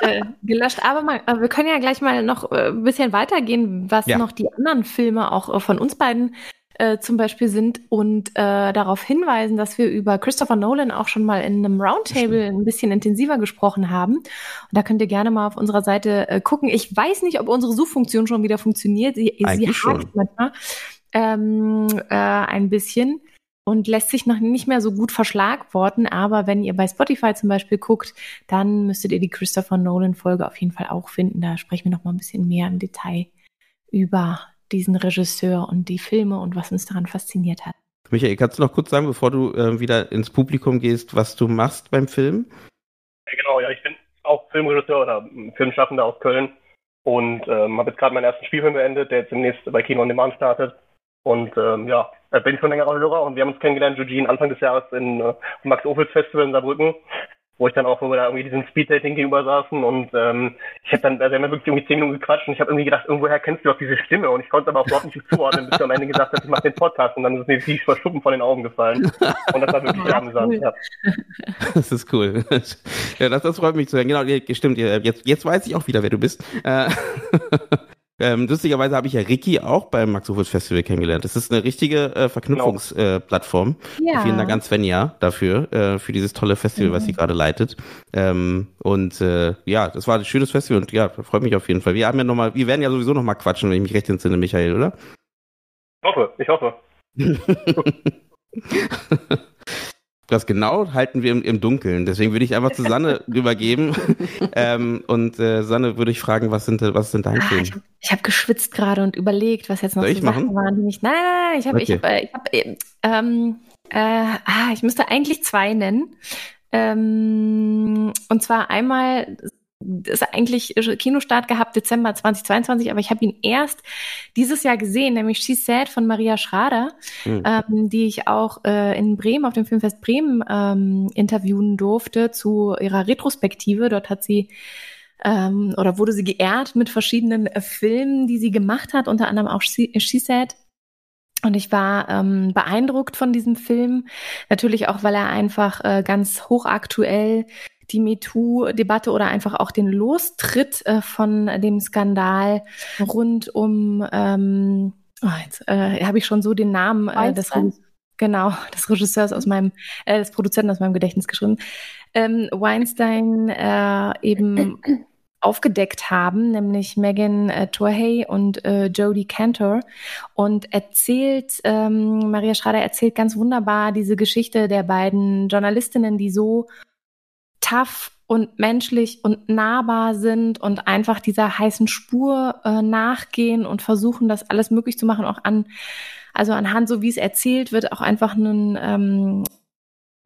Speaker 1: äh, gelöscht. Aber, mal, aber wir können ja gleich mal noch äh, ein bisschen weitergehen, was ja. noch die anderen Filme auch äh, von uns beiden äh, zum Beispiel sind und äh, darauf hinweisen, dass wir über Christopher Nolan auch schon mal in einem Roundtable ein bisschen intensiver gesprochen haben. Und da könnt ihr gerne mal auf unserer Seite äh, gucken. Ich weiß nicht, ob unsere Suchfunktion schon wieder funktioniert. Sie, sie hakt manchmal ähm, äh, ein bisschen und lässt sich noch nicht mehr so gut verschlagworten. Aber wenn ihr bei Spotify zum Beispiel guckt, dann müsstet ihr die Christopher Nolan Folge auf jeden Fall auch finden. Da sprechen wir noch mal ein bisschen mehr im Detail über diesen Regisseur und die Filme und was uns daran fasziniert hat.
Speaker 3: Michael, kannst du noch kurz sagen, bevor du äh, wieder ins Publikum gehst, was du machst beim Film?
Speaker 5: Ja, genau, ja, ich bin auch Filmregisseur oder Filmschaffender aus Köln und ähm, habe jetzt gerade meinen ersten Spielfilm beendet, der jetzt demnächst bei Kino on Demand startet. Und ähm, ja, bin schon längerer Hörer und wir haben uns kennengelernt, Eugene, Anfang des Jahres in äh, Max-Ophels Festival in Saarbrücken wo ich dann auch, wo wir da irgendwie diesem Speeddating gegenüber saßen und ähm, ich habe dann, also wir haben wirklich irgendwie zehn Minuten gequatscht und ich habe irgendwie gedacht, irgendwoher kennst du doch diese Stimme und ich konnte aber auch überhaupt nicht zuordnen, bis du am Ende gesagt hast, ich mache den Podcast und dann ist mir wie vor Schuppen von den Augen gefallen und das war wirklich sehr amüsant. Ja.
Speaker 3: Das ist cool. Ja, das, das freut mich zu hören. Genau, stimmt. Jetzt, jetzt weiß ich auch wieder, wer du bist. Äh, Ähm, lustigerweise habe ich ja Ricky auch beim Max Ophüls Festival kennengelernt. Das ist eine richtige äh, Verknüpfungsplattform.
Speaker 1: Ja.
Speaker 3: Vielen Dank an Svenja dafür, äh, für dieses tolle Festival, was sie gerade leitet. Ähm, und äh, ja, das war ein schönes Festival und ja, freut mich auf jeden Fall. Wir haben ja noch mal, wir werden ja sowieso noch mal quatschen, wenn ich mich recht entsinne, Michael, oder?
Speaker 5: Ich hoffe, ich hoffe.
Speaker 3: Das genau halten wir im, im Dunkeln. Deswegen würde ich einfach zu Sanne übergeben. ähm, und äh, Sanne würde ich fragen, was sind, was sind dein
Speaker 1: Ah,
Speaker 3: Film?
Speaker 1: ich habe hab geschwitzt gerade und überlegt, was jetzt noch
Speaker 3: Soll
Speaker 1: so
Speaker 3: ich machen?
Speaker 1: Sachen waren, mich. Nein, nein, nein, ich habe, ich
Speaker 3: Okay.
Speaker 1: habe, äh, ich habe, äh, ähm, äh, ah, ich müsste eigentlich zwei nennen. Ähm, und zwar einmal ist eigentlich Kinostart gehabt Dezember 2022, aber ich habe ihn erst dieses Jahr gesehen, nämlich She Said von Maria Schrader,
Speaker 3: Hm.
Speaker 1: ähm, die ich auch äh, in Bremen auf dem Filmfest Bremen ähm, interviewen durfte zu ihrer Retrospektive. Dort hat sie ähm, oder wurde sie geehrt mit verschiedenen äh, Filmen, die sie gemacht hat, unter anderem auch She, She Said. Und ich war ähm, beeindruckt von diesem Film, natürlich auch, weil er einfach äh, ganz hochaktuell die MeToo-Debatte oder einfach auch den Lostritt äh, von dem Skandal rund um, ähm, oh, jetzt äh, habe ich schon so den Namen äh, des, genau, des Regisseurs aus meinem, äh, des Produzenten aus meinem Gedächtnis geschrieben, ähm, Weinstein äh, eben aufgedeckt haben, nämlich Megan äh, Torhey und äh, Jodie Cantor und erzählt, ähm, Maria Schrader erzählt ganz wunderbar diese Geschichte der beiden Journalistinnen, die so tough und menschlich und nahbar sind und einfach dieser heißen Spur äh, nachgehen und versuchen, das alles möglich zu machen, auch an, also anhand, so wie es erzählt wird, auch einfach einen ähm,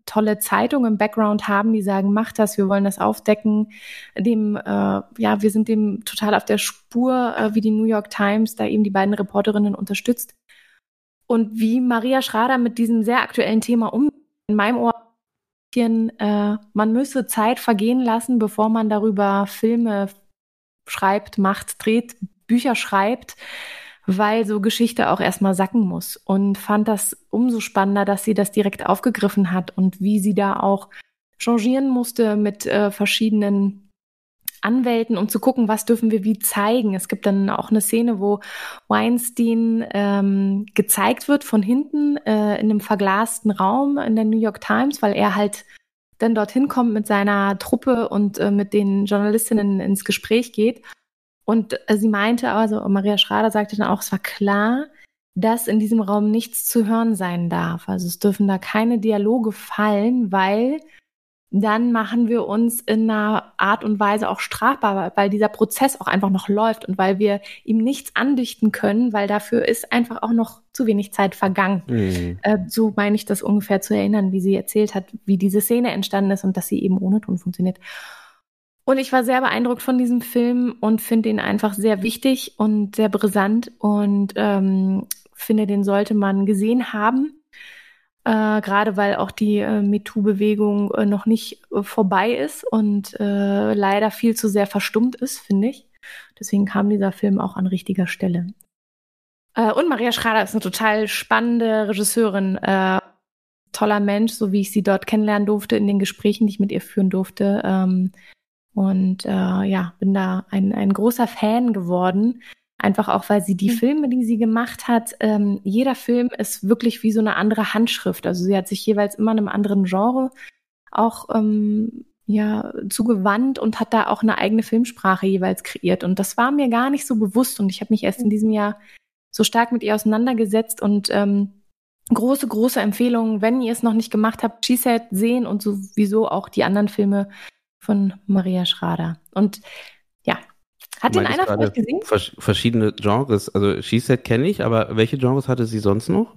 Speaker 1: tolle Zeitung im Background haben, die sagen, mach das, wir wollen das aufdecken. Dem, äh, ja, wir sind dem total auf der Spur, äh, wie die New York Times da eben die beiden Reporterinnen unterstützt. Und wie Maria Schrader mit diesem sehr aktuellen Thema um, in meinem Ohr, äh, man müsse Zeit vergehen lassen, bevor man darüber Filme schreibt, macht, dreht, Bücher schreibt, weil so Geschichte auch erstmal sacken muss. Und fand das umso spannender, dass sie das direkt aufgegriffen hat und wie sie da auch changieren musste mit äh, verschiedenen Anwälten, um zu gucken, was dürfen wir wie zeigen. Es gibt dann auch eine Szene, wo Weinstein ähm, gezeigt wird von hinten äh, in einem verglasten Raum in der New York Times, weil er halt dann dorthin kommt mit seiner Truppe und äh, mit den Journalistinnen ins Gespräch geht. Und äh, sie meinte, also Maria Schrader sagte dann auch, es war klar, dass in diesem Raum nichts zu hören sein darf. Also es dürfen da keine Dialoge fallen, weil dann machen wir uns in einer Art und Weise auch strafbar, weil dieser Prozess auch einfach noch läuft und weil wir ihm nichts andichten können, weil dafür ist einfach auch noch zu wenig Zeit vergangen.
Speaker 3: Hm.
Speaker 1: Äh, so meine ich das ungefähr zu erinnern, wie sie erzählt hat, wie diese Szene entstanden ist und dass sie eben ohne Ton funktioniert. Und ich war sehr beeindruckt von diesem Film und finde ihn einfach sehr wichtig und sehr brisant und ähm, finde, den sollte man gesehen haben. Äh, Gerade weil auch die äh, MeToo-Bewegung äh, noch nicht äh, vorbei ist und äh, leider viel zu sehr verstummt ist, finde ich. Deswegen kam dieser Film auch an richtiger Stelle. Äh, und Maria Schrader ist eine total spannende Regisseurin. Äh, toller Mensch, so wie ich sie dort kennenlernen durfte in den Gesprächen, die ich mit ihr führen durfte. Ähm, und äh, ja, bin da ein, ein großer Fan geworden. Einfach auch, weil sie die
Speaker 4: Mhm.
Speaker 1: Filme, die sie gemacht hat, ähm, jeder Film ist wirklich wie so eine andere Handschrift. Also sie hat sich jeweils immer einem anderen Genre auch ähm, ja zugewandt und hat da auch eine eigene Filmsprache jeweils kreiert. Und das war mir gar nicht so bewusst. Und ich habe mich erst in diesem Jahr so stark mit ihr auseinandergesetzt und ähm, große, große Empfehlung, wenn ihr es noch nicht gemacht habt, She Said sehen und sowieso auch die anderen Filme von Maria Schrader. Und ja, hat den einer von euch gesehen?
Speaker 3: Vers verschiedene Genres. Also She Said kenne ich, aber welche Genres hatte sie sonst noch?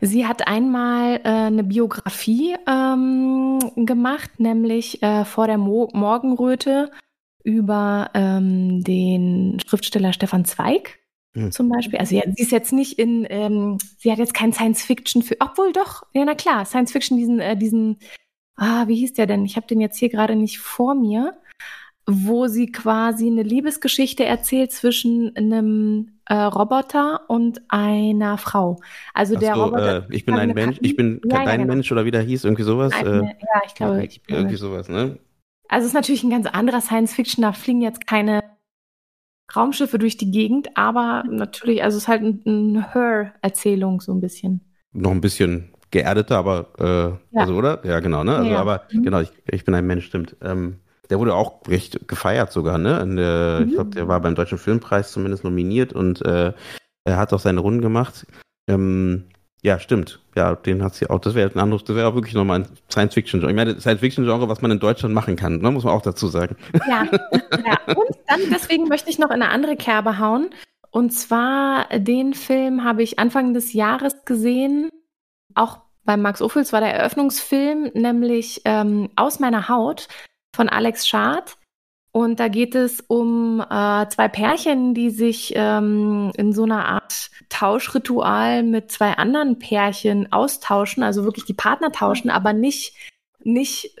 Speaker 1: Sie hat einmal äh, eine Biografie ähm, gemacht, nämlich äh, vor der Mo Morgenröte über ähm, den Schriftsteller Stefan Zweig
Speaker 3: Hm.
Speaker 1: zum Beispiel. Also ja, sie ist jetzt nicht in, ähm, sie hat jetzt kein Science-Fiction für, obwohl doch, ja na klar, Science-Fiction, diesen, äh, diesen, ah, wie hieß der denn? Ich habe den jetzt hier gerade nicht vor mir, wo sie quasi eine Liebesgeschichte erzählt zwischen einem äh, Roboter und einer Frau. Also
Speaker 3: Ach
Speaker 1: der
Speaker 3: so,
Speaker 1: Roboter.
Speaker 3: äh, ich bin ein Mensch, ich bin
Speaker 1: Ja,
Speaker 3: dein
Speaker 1: genau.
Speaker 3: Mensch oder wie der hieß, irgendwie sowas.
Speaker 1: Eine,
Speaker 3: äh,
Speaker 1: ja, ich glaube, ich bin
Speaker 3: irgendwie sowas, ne?
Speaker 1: Also es ist natürlich ein ganz anderer Science Fiction, da fliegen jetzt keine Raumschiffe durch die Gegend, aber natürlich, also es ist halt eine Her-Erzählung so ein bisschen.
Speaker 3: Noch ein bisschen geerdeter, aber äh, ja. also oder? Ja, genau, ne? Also, ja. aber mhm. genau, ich, ich bin ein Mensch, stimmt. Ähm, der wurde auch recht gefeiert sogar, ne? Der, mhm. Ich glaube, der war beim Deutschen Filmpreis zumindest nominiert und äh, er hat auch seine Runden gemacht. Ähm, ja, stimmt. Ja, den hat sie auch. Das wäre ein anderes, das wäre auch wirklich nochmal ein Science-Fiction-Genre. Ich meine, Science-Fiction-Genre, was man in Deutschland machen kann, ne, muss man auch dazu sagen.
Speaker 1: Ja, ja. Und dann deswegen möchte ich noch in eine andere Kerbe hauen. Und zwar, den Film habe ich Anfang des Jahres gesehen. Auch bei Max Ophüls war der Eröffnungsfilm, nämlich ähm, Aus meiner Haut von Alex Schad. Und da geht es um äh, zwei Pärchen, die sich ähm, in so einer Art Tauschritual mit zwei anderen Pärchen austauschen, also wirklich die Partner tauschen, aber nicht, nicht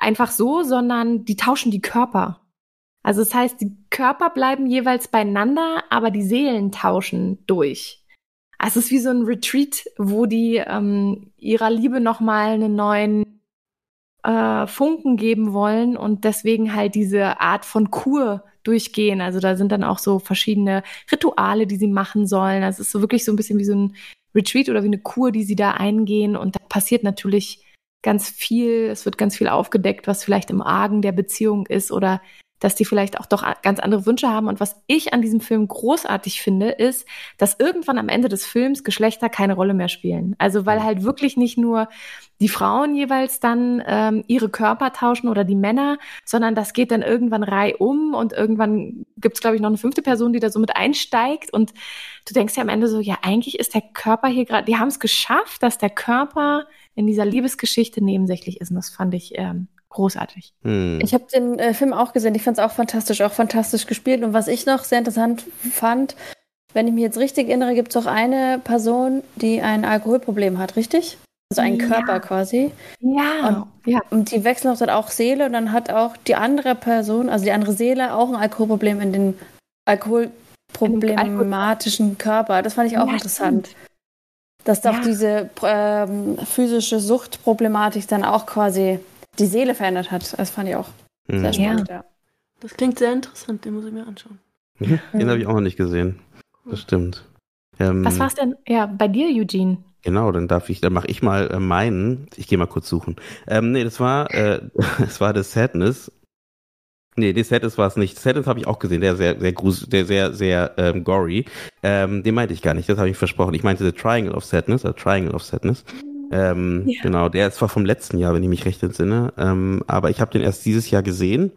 Speaker 1: einfach so, sondern die tauschen die Körper. Also das heißt, die Körper bleiben jeweils beieinander, aber die Seelen tauschen durch. Also es ist wie so ein Retreat, wo die ähm, ihrer Liebe nochmal einen neuen äh, Funken geben wollen und deswegen halt diese Art von Kur durchgehen. Also da sind dann auch so verschiedene Rituale, die sie machen sollen. Das ist so wirklich so ein bisschen wie so ein Retreat oder wie eine Kur, die sie da eingehen. Und da passiert natürlich ganz viel. Es wird ganz viel aufgedeckt, was vielleicht im Argen der Beziehung ist oder dass die vielleicht auch doch ganz andere Wünsche haben. Und was ich an diesem Film großartig finde, ist, dass irgendwann am Ende des Films Geschlechter keine Rolle mehr spielen. Also weil halt wirklich nicht nur die Frauen jeweils dann ähm, ihre Körper tauschen oder die Männer, sondern das geht dann irgendwann reihum und irgendwann gibt es, glaube ich, noch eine fünfte Person, die da so mit einsteigt. Und du denkst ja am Ende so, ja, eigentlich ist der Körper hier gerade, die haben es geschafft, dass der Körper in dieser Liebesgeschichte nebensächlich ist. Und das fand ich ähm, großartig.
Speaker 4: Hm. Ich habe den äh, Film auch gesehen. Ich fand es auch fantastisch, auch fantastisch gespielt. Und was ich noch sehr interessant fand, wenn ich mich jetzt richtig erinnere, gibt es auch eine Person, die ein Alkoholproblem hat, richtig? Also einen ja. Körper quasi.
Speaker 1: Ja.
Speaker 4: Und, ja. Und die wechseln auch dann auch Seele und dann hat auch die andere Person, also die andere Seele, auch ein Alkoholproblem in den alkoholproblematischen Körper. Das fand ich auch ja, interessant. Stimmt. Dass doch diese ähm, physische Suchtproblematik dann auch quasi die Seele verändert hat. Das fand ich auch mhm. sehr spannend, ja.
Speaker 2: Das klingt sehr interessant, den muss ich mir anschauen.
Speaker 3: Mhm. Den habe ich auch noch nicht gesehen. Das stimmt.
Speaker 1: Ähm, Was war's denn ja, bei dir, Eugene?
Speaker 3: Genau, dann darf ich, dann mache ich mal äh, meinen. Ich gehe mal kurz suchen. Ähm, nee, das war, äh, das war The Sadness. Nee, The Sadness war es nicht. Sadness habe ich auch gesehen, der sehr, sehr gruselig, der sehr, sehr ähm, gory. Ähm, den meinte ich gar nicht, das habe ich versprochen. Ich meinte The Triangle of Sadness, oder Triangle of Sadness. Ähm, ja. Genau, der ist zwar vom letzten Jahr, wenn ich mich recht entsinne, ähm, aber ich habe den erst dieses Jahr gesehen.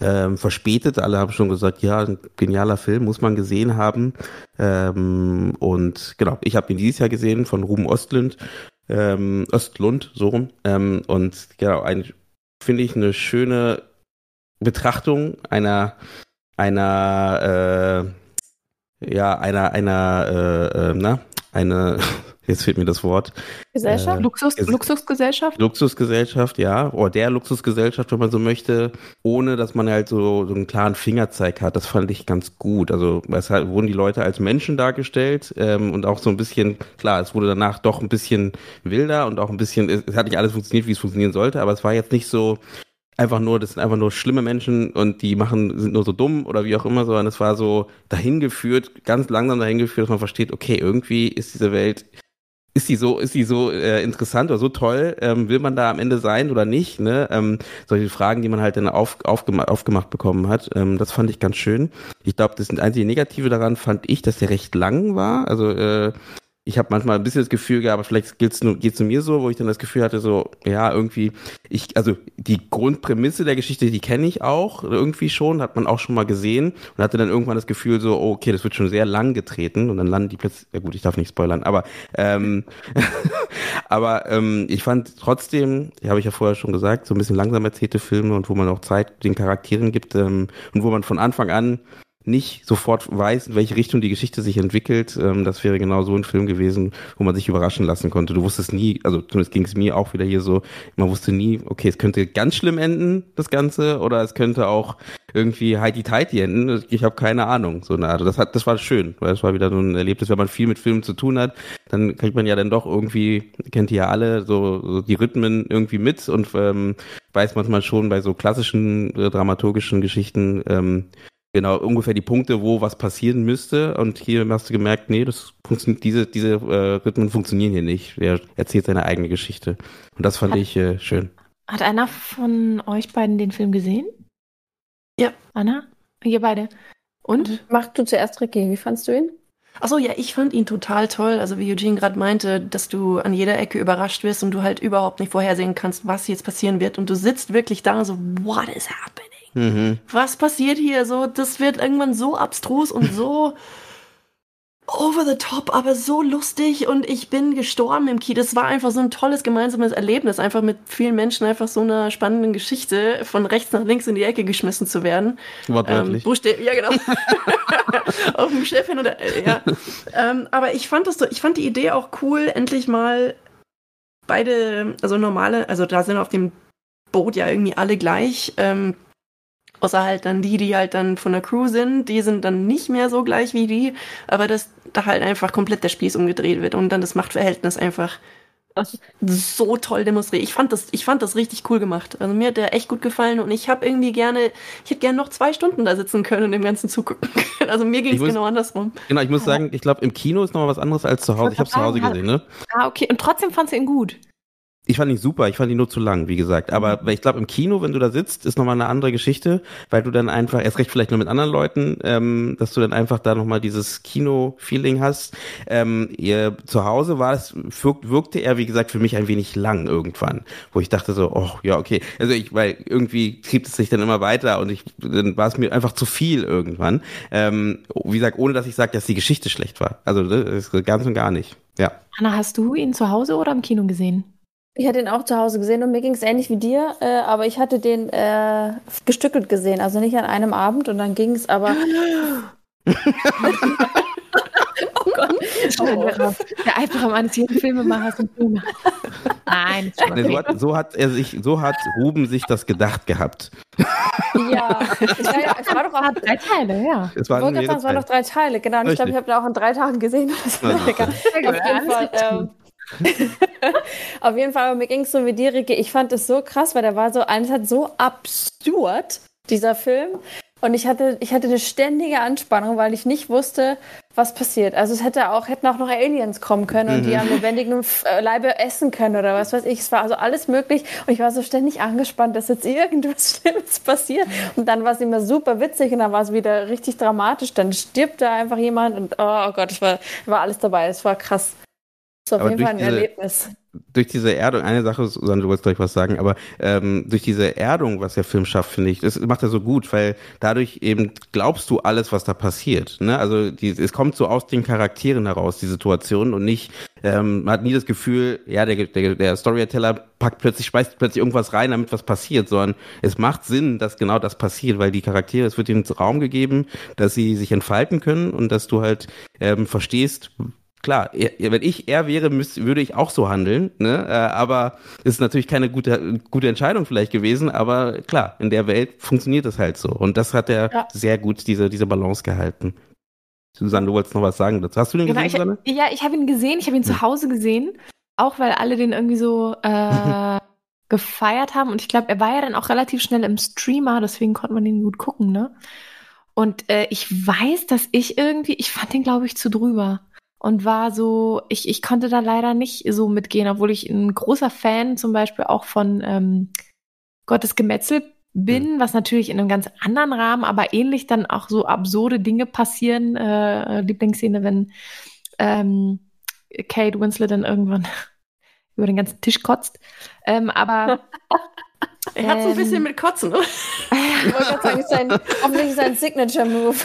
Speaker 3: Ähm, verspätet, alle haben schon gesagt, ja, ein genialer Film, muss man gesehen haben. Ähm, und genau, ich habe ihn dieses Jahr gesehen von Ruben Ostlund, ähm, Östlund, so rum. Ähm, und genau, finde ich eine schöne Betrachtung einer einer äh, ja einer einer äh, äh, na eine jetzt fehlt mir das Wort.
Speaker 1: Gesellschaft? Äh, Luxus, Luxusgesellschaft?
Speaker 3: Luxusgesellschaft, ja. Oder der Luxusgesellschaft, wenn man so möchte, ohne dass man halt so, so einen klaren Fingerzeig hat. Das fand ich ganz gut. Also es halt, wurden die Leute als Menschen dargestellt ähm, und auch so ein bisschen, klar, es wurde danach doch ein bisschen wilder und auch ein bisschen, es, es hat nicht alles funktioniert, wie es funktionieren sollte, aber es war jetzt nicht so, einfach nur, das sind einfach nur schlimme Menschen und die machen, sind nur so dumm oder wie auch immer, sondern es war so dahin geführt, ganz langsam dahin geführt, dass man versteht, okay, irgendwie ist diese Welt ist die so, ist die so äh, interessant oder so toll? Ähm, will man da am Ende sein oder nicht? Ne? Ähm, solche Fragen, die man halt dann auf, aufgemacht, aufgemacht bekommen hat, ähm, das fand ich ganz schön. Ich glaube, das einzige Negative daran fand ich, dass der recht lang war. Also äh, ich habe manchmal ein bisschen das Gefühl gehabt, vielleicht geht's nur geht's mir so, wo ich dann das Gefühl hatte, so ja irgendwie, ich also die Grundprämisse der Geschichte, die kenne ich auch irgendwie schon, hat man auch schon mal gesehen und hatte dann irgendwann das Gefühl so, oh, okay, das wird schon sehr lang getreten und dann landen die plötzlich, ja gut, ich darf nicht spoilern, aber ähm, aber ähm, ich fand trotzdem, habe ich ja vorher schon gesagt, so ein bisschen langsam erzählte Filme und wo man auch Zeit den Charakteren gibt ähm, und wo man von Anfang an nicht sofort weiß, in welche Richtung die Geschichte sich entwickelt, ähm, das wäre genau so ein Film gewesen, wo man sich überraschen lassen konnte. Du wusstest nie, also zumindest ging es mir auch wieder hier so, man wusste nie, okay, es könnte ganz schlimm enden, das Ganze, oder es könnte auch irgendwie heidi tighty enden. Ich habe keine Ahnung. So eine Art. Das hat, das war schön, weil es war wieder so ein Erlebnis, wenn man viel mit Filmen zu tun hat, dann kriegt man ja dann doch irgendwie, kennt ihr ja alle, so, so die Rhythmen irgendwie mit und ähm, weiß manchmal schon bei so klassischen äh, dramaturgischen Geschichten, ähm, genau ungefähr die Punkte, wo was passieren müsste. Und hier hast du gemerkt, nee, das funktioniert, diese, diese äh, Rhythmen funktionieren hier nicht. Er erzählt seine eigene Geschichte. Und das fand
Speaker 1: Hat-
Speaker 3: ich äh, schön.
Speaker 1: Hat einer von euch beiden den Film gesehen?
Speaker 2: Ja.
Speaker 1: Anna? Ihr beide? Und?
Speaker 4: Mach du zuerst, Ricky. Wie fandst du ihn?
Speaker 2: Achso, ja, ich fand ihn total toll. Also wie Eugene gerade meinte, dass du an jeder Ecke überrascht wirst und du halt überhaupt nicht vorhersehen kannst, was jetzt passieren wird. Und du sitzt wirklich da so, what is happening?
Speaker 3: Mhm.
Speaker 2: Was passiert hier? So, das wird irgendwann so abstrus und so over the top, aber so lustig und ich bin gestorben im Kino. Das war einfach so ein tolles gemeinsames Erlebnis, einfach mit vielen Menschen einfach so einer spannenden Geschichte von rechts nach links in die Ecke geschmissen zu werden.
Speaker 3: Wortwörtlich.
Speaker 2: Ähm, ja, genau. Auf dem Chef hin oder, äh, ja. ähm, aber ich fand das so, ich fand die Idee auch cool, endlich mal beide, also normale, also da sind auf dem Boot ja irgendwie alle gleich, ähm, außer halt dann die, die halt dann von der Crew sind, die sind dann nicht mehr so gleich wie die, aber dass da halt einfach komplett der Spieß umgedreht wird und dann das Machtverhältnis einfach so toll demonstriert. Ich fand das, ich fand das richtig cool gemacht. Also mir hat der echt gut gefallen und ich habe irgendwie gerne, ich hätte gerne noch zwei Stunden da sitzen können und dem Ganzen zugucken können. Also mir ging es genau andersrum.
Speaker 3: Genau, ich muss sagen, ich glaube, im Kino ist nochmal was anderes als zu Hause. Ich habe es zu Hause gesehen, ne?
Speaker 1: Ah, okay. Und trotzdem fandst du ihn gut.
Speaker 3: Ich fand ihn super, ich fand ihn nur zu lang, wie gesagt. Aber ich glaube, im Kino, wenn du da sitzt, ist nochmal eine andere Geschichte, weil du dann einfach, erst recht vielleicht nur mit anderen Leuten, ähm, dass du dann einfach da nochmal dieses Kino-Feeling hast. Ähm, ihr zu Hause war es, wirk, wirkte er, wie gesagt, für mich ein wenig lang irgendwann, wo ich dachte so, oh, ja, okay. Also ich, weil irgendwie trieb es sich dann immer weiter und ich, dann war es mir einfach zu viel irgendwann. Ähm, wie gesagt, ohne dass ich sage, dass die Geschichte schlecht war. Also das ist ganz und gar nicht. Ja.
Speaker 1: Anna, hast du ihn zu Hause oder im Kino gesehen?
Speaker 4: Ich hatte ihn auch zu Hause gesehen und mir ging es ähnlich wie dir, äh, aber ich hatte den äh, gestückelt gesehen, also nicht an einem Abend und dann ging es aber. oh Gott.
Speaker 1: Der Albtraum eines jeden Filmemachers im Kino. Nein, ist
Speaker 3: Nee, so, hat, so hat er sich, so hat Ruben sich das gedacht gehabt.
Speaker 4: Ja, ich war, ja- es war doch auch.
Speaker 1: Drei Teile, ja.
Speaker 3: Es
Speaker 4: Ich
Speaker 3: waren
Speaker 4: es waren noch drei Teile, genau. Und ich glaube, ich habe den auch in drei Tagen gesehen. Das.
Speaker 1: Sehr
Speaker 4: Auf jeden Fall. Ähm, auf jeden Fall, aber mir ging es so wie dir, Ricky. Ich fand es so krass, weil der war so, eines hat so absurd, dieser Film. Und ich hatte, ich hatte eine ständige Anspannung, weil ich nicht wusste, was passiert. Also es hätte auch, hätten auch noch Aliens kommen können und die am lebendigen äh, Leibe essen können oder was weiß ich. Es war also alles möglich und ich war so ständig angespannt, dass jetzt irgendwas Schlimmes passiert. Und dann war es immer super witzig und dann war es wieder richtig dramatisch. Dann stirbt da einfach jemand und oh Gott, es war, war alles dabei. Es war krass. Das war auf
Speaker 3: Aber
Speaker 4: jeden Fall ein
Speaker 3: diese-
Speaker 4: Erlebnis.
Speaker 3: Durch diese Erdung, eine Sache, Susanne, du wolltest gleich was sagen, aber ähm, durch diese Erdung, was der Film schafft, finde ich, das macht er so gut, weil dadurch eben glaubst du alles, was da passiert. Ne? Also die, es kommt so aus den Charakteren heraus, die Situation, und nicht, ähm, man hat nie das Gefühl, ja, der, der, der Storyteller packt plötzlich, speist plötzlich irgendwas rein, damit was passiert, sondern es macht Sinn, dass genau das passiert, weil die Charaktere, es wird ihnen Raum gegeben, dass sie sich entfalten können und dass du halt ähm, verstehst, Klar, wenn ich er wäre, müsste, würde ich auch so handeln, ne? Äh, aber ist natürlich keine gute, gute Entscheidung vielleicht gewesen, aber klar, in der Welt funktioniert es halt so. Und das hat er
Speaker 4: Ja.
Speaker 3: sehr gut, diese, diese Balance gehalten. Susanne, du wolltest noch was sagen dazu. Hast du den
Speaker 1: Genau,
Speaker 3: gesehen,
Speaker 1: ich,
Speaker 3: Susanne?
Speaker 1: ja, ich habe ihn gesehen, ich habe ihn zu Hause gesehen, auch weil alle den irgendwie so äh, gefeiert haben. Und ich glaube, er war ja dann auch relativ schnell im Streamer, deswegen konnte man ihn gut gucken, ne? Und äh, ich weiß, dass ich irgendwie, ich fand den, glaube ich, zu drüber. Und war so, ich, ich konnte da leider nicht so mitgehen, obwohl ich ein großer Fan zum Beispiel auch von ähm, Gottes Gemetzel bin, was natürlich in einem ganz anderen Rahmen, aber ähnlich dann auch so absurde Dinge passieren. Äh, Lieblingsszene, wenn ähm, Kate Winslet dann irgendwann über den ganzen Tisch kotzt. Ähm, aber
Speaker 2: Er hat so ein
Speaker 1: Ähm.
Speaker 2: bisschen mit Kotzen, oder?
Speaker 4: Ich wollte gerade sagen, ist sein, hoffentlich sein Signature-Move.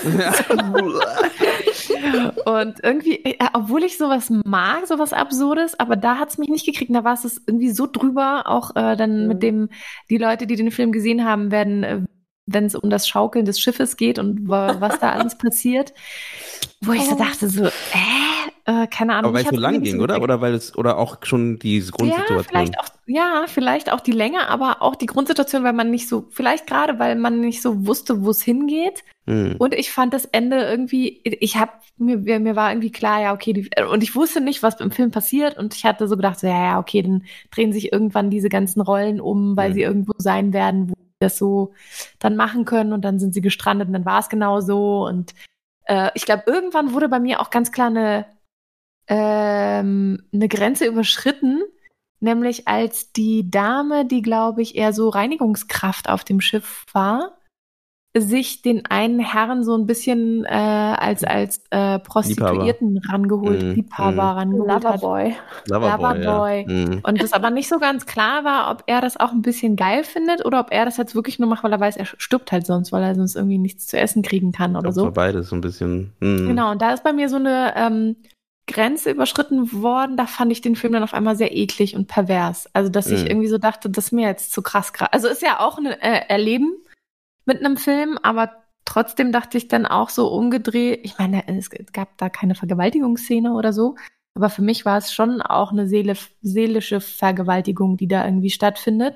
Speaker 1: und irgendwie, äh, obwohl ich sowas mag, sowas Absurdes, aber da hat's mich nicht gekriegt. Da war es irgendwie so drüber, auch äh, dann
Speaker 4: Mhm.
Speaker 1: mit dem, die Leute, die den Film gesehen haben, werden, äh, wenn es um das Schaukeln des Schiffes geht und wa- was da alles passiert, wo ich so
Speaker 4: Oh.
Speaker 1: dachte, so, äh, äh keine Ahnung.
Speaker 3: Aber weil es so lang ging, oder? Oder weil es, oder auch schon
Speaker 1: Ja,
Speaker 3: Grundsituation.
Speaker 1: vielleicht auch, ja, vielleicht auch die Länge, aber auch die Grundsituation, weil man nicht so, vielleicht gerade, weil man nicht so wusste, wo es hingeht.
Speaker 3: Hm.
Speaker 1: Und ich fand das Ende irgendwie, ich hab, mir, mir war irgendwie klar, ja, okay, die, und ich wusste nicht, was im Film passiert und ich hatte so gedacht, so, ja, ja, okay, dann drehen sich irgendwann diese ganzen Rollen um, weil
Speaker 3: Mhm.
Speaker 1: sie irgendwo sein werden, wo das so dann machen können und dann sind sie gestrandet und dann war es genau so. Und äh, ich glaube, irgendwann wurde bei mir auch ganz klar eine, ähm, eine Grenze überschritten, nämlich als die Dame, die, glaube ich, eher so Reinigungskraft auf dem Schiff war, sich den einen Herrn so ein bisschen äh, als als äh, Prostituierten Liebhaber. rangeholt, mm, Liebhaber mm. rangeholt
Speaker 4: Loverboy.
Speaker 3: Loverboy. Loverboy.
Speaker 1: Ja. Mm. Und das aber nicht so ganz klar war, ob er das auch ein bisschen geil findet oder ob er das jetzt wirklich nur macht, weil er weiß, er stirbt halt sonst, weil er sonst irgendwie nichts zu essen kriegen kann oder so.
Speaker 3: Beides so ein bisschen. Mm.
Speaker 1: Genau, und da ist bei mir so eine ähm, Grenze überschritten worden, da fand ich den Film dann auf einmal sehr eklig und pervers. Also, dass ich mm. irgendwie so dachte, das ist mir jetzt zu krass. Also ist ja auch ein äh, Erleben, mit einem Film, aber trotzdem dachte ich dann auch so umgedreht, ich meine, es gab da keine Vergewaltigungsszene oder so, aber für mich war es schon auch eine seele, seelische Vergewaltigung, die da irgendwie stattfindet.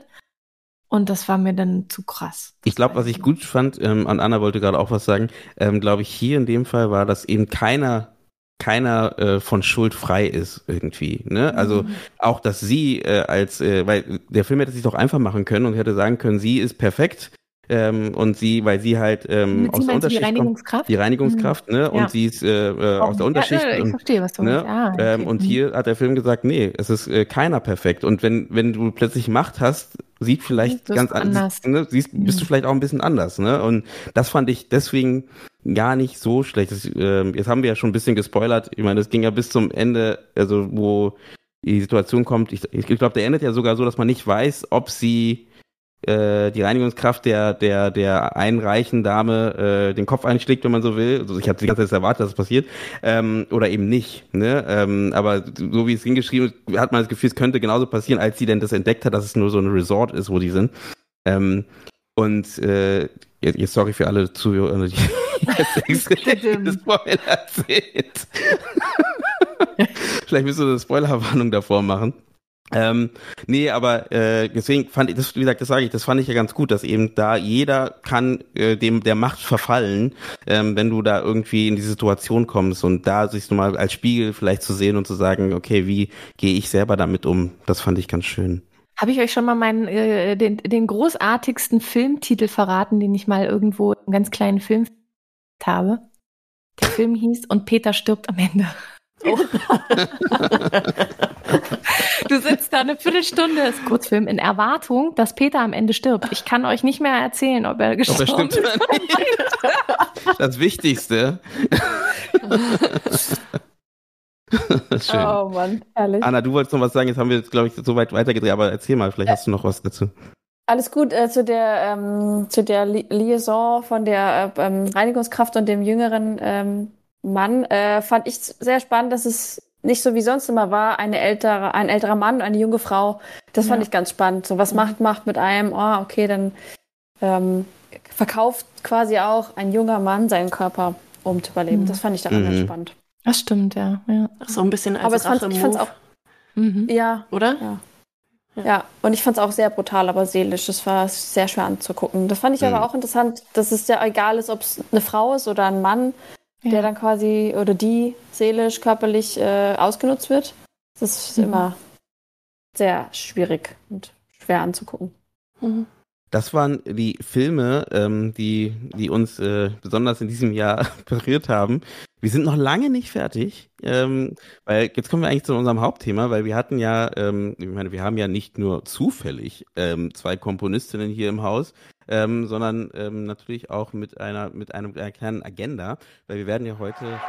Speaker 1: Und das war mir dann zu krass.
Speaker 3: Ich glaube, was ich gut fand, ähm, an Anna wollte gerade auch was sagen, ähm, glaube ich, hier in dem Fall war, dass eben keiner keiner äh, von Schuld frei ist irgendwie. Ne? Also mhm. auch, dass sie äh, als, äh, weil der Film hätte sich doch einfach machen können und hätte sagen können, sie ist perfekt ähm, und sie, weil sie halt ähm, aus der Unterschicht
Speaker 1: die Reinigungskraft, kommt,
Speaker 3: die Reinigungskraft, mhm. ne? Und ja. sie ist äh, äh, aus der Unterschicht. Ja,
Speaker 1: ich verstehe, was du ne?
Speaker 3: Ah, okay. ähm, und mhm. hier hat der Film gesagt, nee, es ist äh, keiner perfekt. Und wenn wenn du plötzlich Macht hast, sieht vielleicht ganz anders. Ne? Siehst, bist mhm. du vielleicht auch ein bisschen anders, ne? Und das fand ich deswegen gar nicht so schlecht. Das, äh, jetzt haben wir ja schon ein bisschen gespoilert. Ich meine, das ging ja bis zum Ende, also wo die Situation kommt. Ich, ich glaube, der endet ja sogar so, dass man nicht weiß, ob sie äh, die Reinigungskraft der der der einen Dame äh, den Kopf einschlägt, wenn man so will. Also ich hatte die ganze Zeit erwartet, dass es passiert ähm, oder eben nicht. Ne? Ähm, aber so wie es hingeschrieben ist, hat man das Gefühl, es könnte genauso passieren, als sie denn das entdeckt hat, dass es nur so ein Resort ist, wo die sind. Ähm, und äh, jetzt, jetzt sorry für alle Zuhörer, die jetzt Spoiler erzählt. Vielleicht müssen wir eine Spoilerwarnung davor machen. Ähm, nee, aber äh, deswegen fand ich das, wie gesagt, das sage ich, das fand ich ja ganz gut, dass eben da jeder kann äh, dem der Macht verfallen, ähm, wenn du da irgendwie in die Situation kommst und da sich mal als Spiegel vielleicht zu sehen und zu sagen, okay, wie gehe ich selber damit um? Das fand ich ganz schön.
Speaker 1: Habe ich euch schon mal meinen äh, den, den großartigsten Filmtitel verraten, den ich mal irgendwo im ganz kleinen Film habe? Der Film hieß Und Peter stirbt am Ende. Oh. du sitzt da eine Viertelstunde, ist Kurzfilm, in Erwartung, dass Peter am Ende stirbt. Ich kann euch nicht mehr erzählen, ob er gestorben ob er stimmt ist.
Speaker 3: Das Wichtigste.
Speaker 4: Schön. Oh Mann,
Speaker 3: herrlich. Anna, du wolltest noch was sagen, jetzt haben wir, glaube ich, so weit weitergedreht, aber erzähl mal, vielleicht hast du noch was dazu.
Speaker 4: Alles gut, äh, zu der, ähm, zu der Li Liaison von der äh, ähm, Reinigungskraft und dem jüngeren ähm, Mann äh, fand ich sehr spannend, dass es nicht so wie sonst immer war, eine ältere, ein älterer Mann und eine junge Frau. Das ja. fand ich ganz spannend. So was macht macht mit einem, oh, okay, dann ähm, verkauft quasi auch ein junger Mann seinen Körper, um zu überleben. Mhm. Das fand ich daran mhm. ganz spannend.
Speaker 1: Das stimmt, ja. ja.
Speaker 2: So ein bisschen als
Speaker 4: aber fand, ich fand's auch. Mhm. Ja.
Speaker 2: Oder?
Speaker 4: Ja. ja. Ja, und ich fand es auch sehr brutal, aber seelisch. Das war sehr schwer anzugucken. Das fand ich aber mhm. auch interessant, dass es ja egal ist, ob es eine Frau ist oder ein Mann ja. der dann quasi oder die seelisch, körperlich äh, ausgenutzt wird. Das ist mhm. immer sehr schwierig und schwer anzugucken.
Speaker 3: Mhm. Das waren die Filme, ähm, die, die uns äh, besonders in diesem Jahr berührt haben. Wir sind noch lange nicht fertig, ähm, weil jetzt kommen wir eigentlich zu unserem Hauptthema, weil wir hatten ja, ähm, ich meine, wir haben ja nicht nur zufällig ähm, zwei Komponistinnen hier im Haus, ähm, sondern ähm, natürlich auch mit einer mit einem, einer kleinen Agenda, weil wir werden ja heute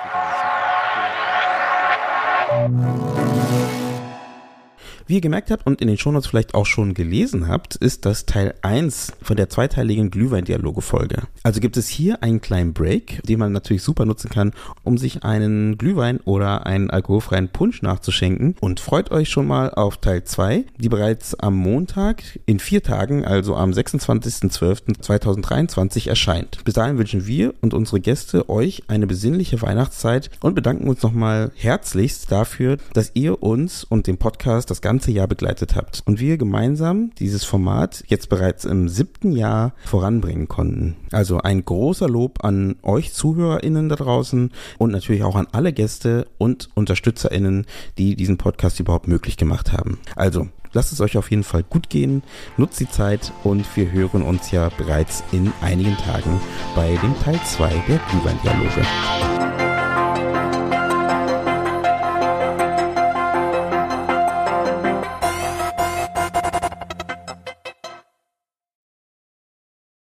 Speaker 3: wie ihr gemerkt habt und in den Shownotes vielleicht auch schon gelesen habt, ist das Teil 1 von der zweiteiligen Glühwein-Dialoge-Folge. Also gibt es hier einen kleinen Break, den man natürlich super nutzen kann, um sich einen Glühwein oder einen alkoholfreien Punsch nachzuschenken und freut euch schon mal auf Teil 2, die bereits am Montag in vier Tagen, also am 26.12.2023 erscheint. Bis dahin wünschen wir und unsere Gäste euch eine besinnliche Weihnachtszeit und bedanken uns nochmal herzlichst dafür, dass ihr uns und dem Podcast das ganze ganze Jahr begleitet habt und wir gemeinsam dieses Format jetzt bereits im siebten Jahr voranbringen konnten. Also ein großer Lob an euch ZuhörerInnen da draußen und natürlich auch an alle Gäste und UnterstützerInnen, die diesen Podcast überhaupt möglich gemacht haben. Also lasst es euch auf jeden Fall gut gehen, nutzt die Zeit und wir hören uns ja bereits in einigen Tagen bei dem Teil 2 der Glühwein-Dialoge.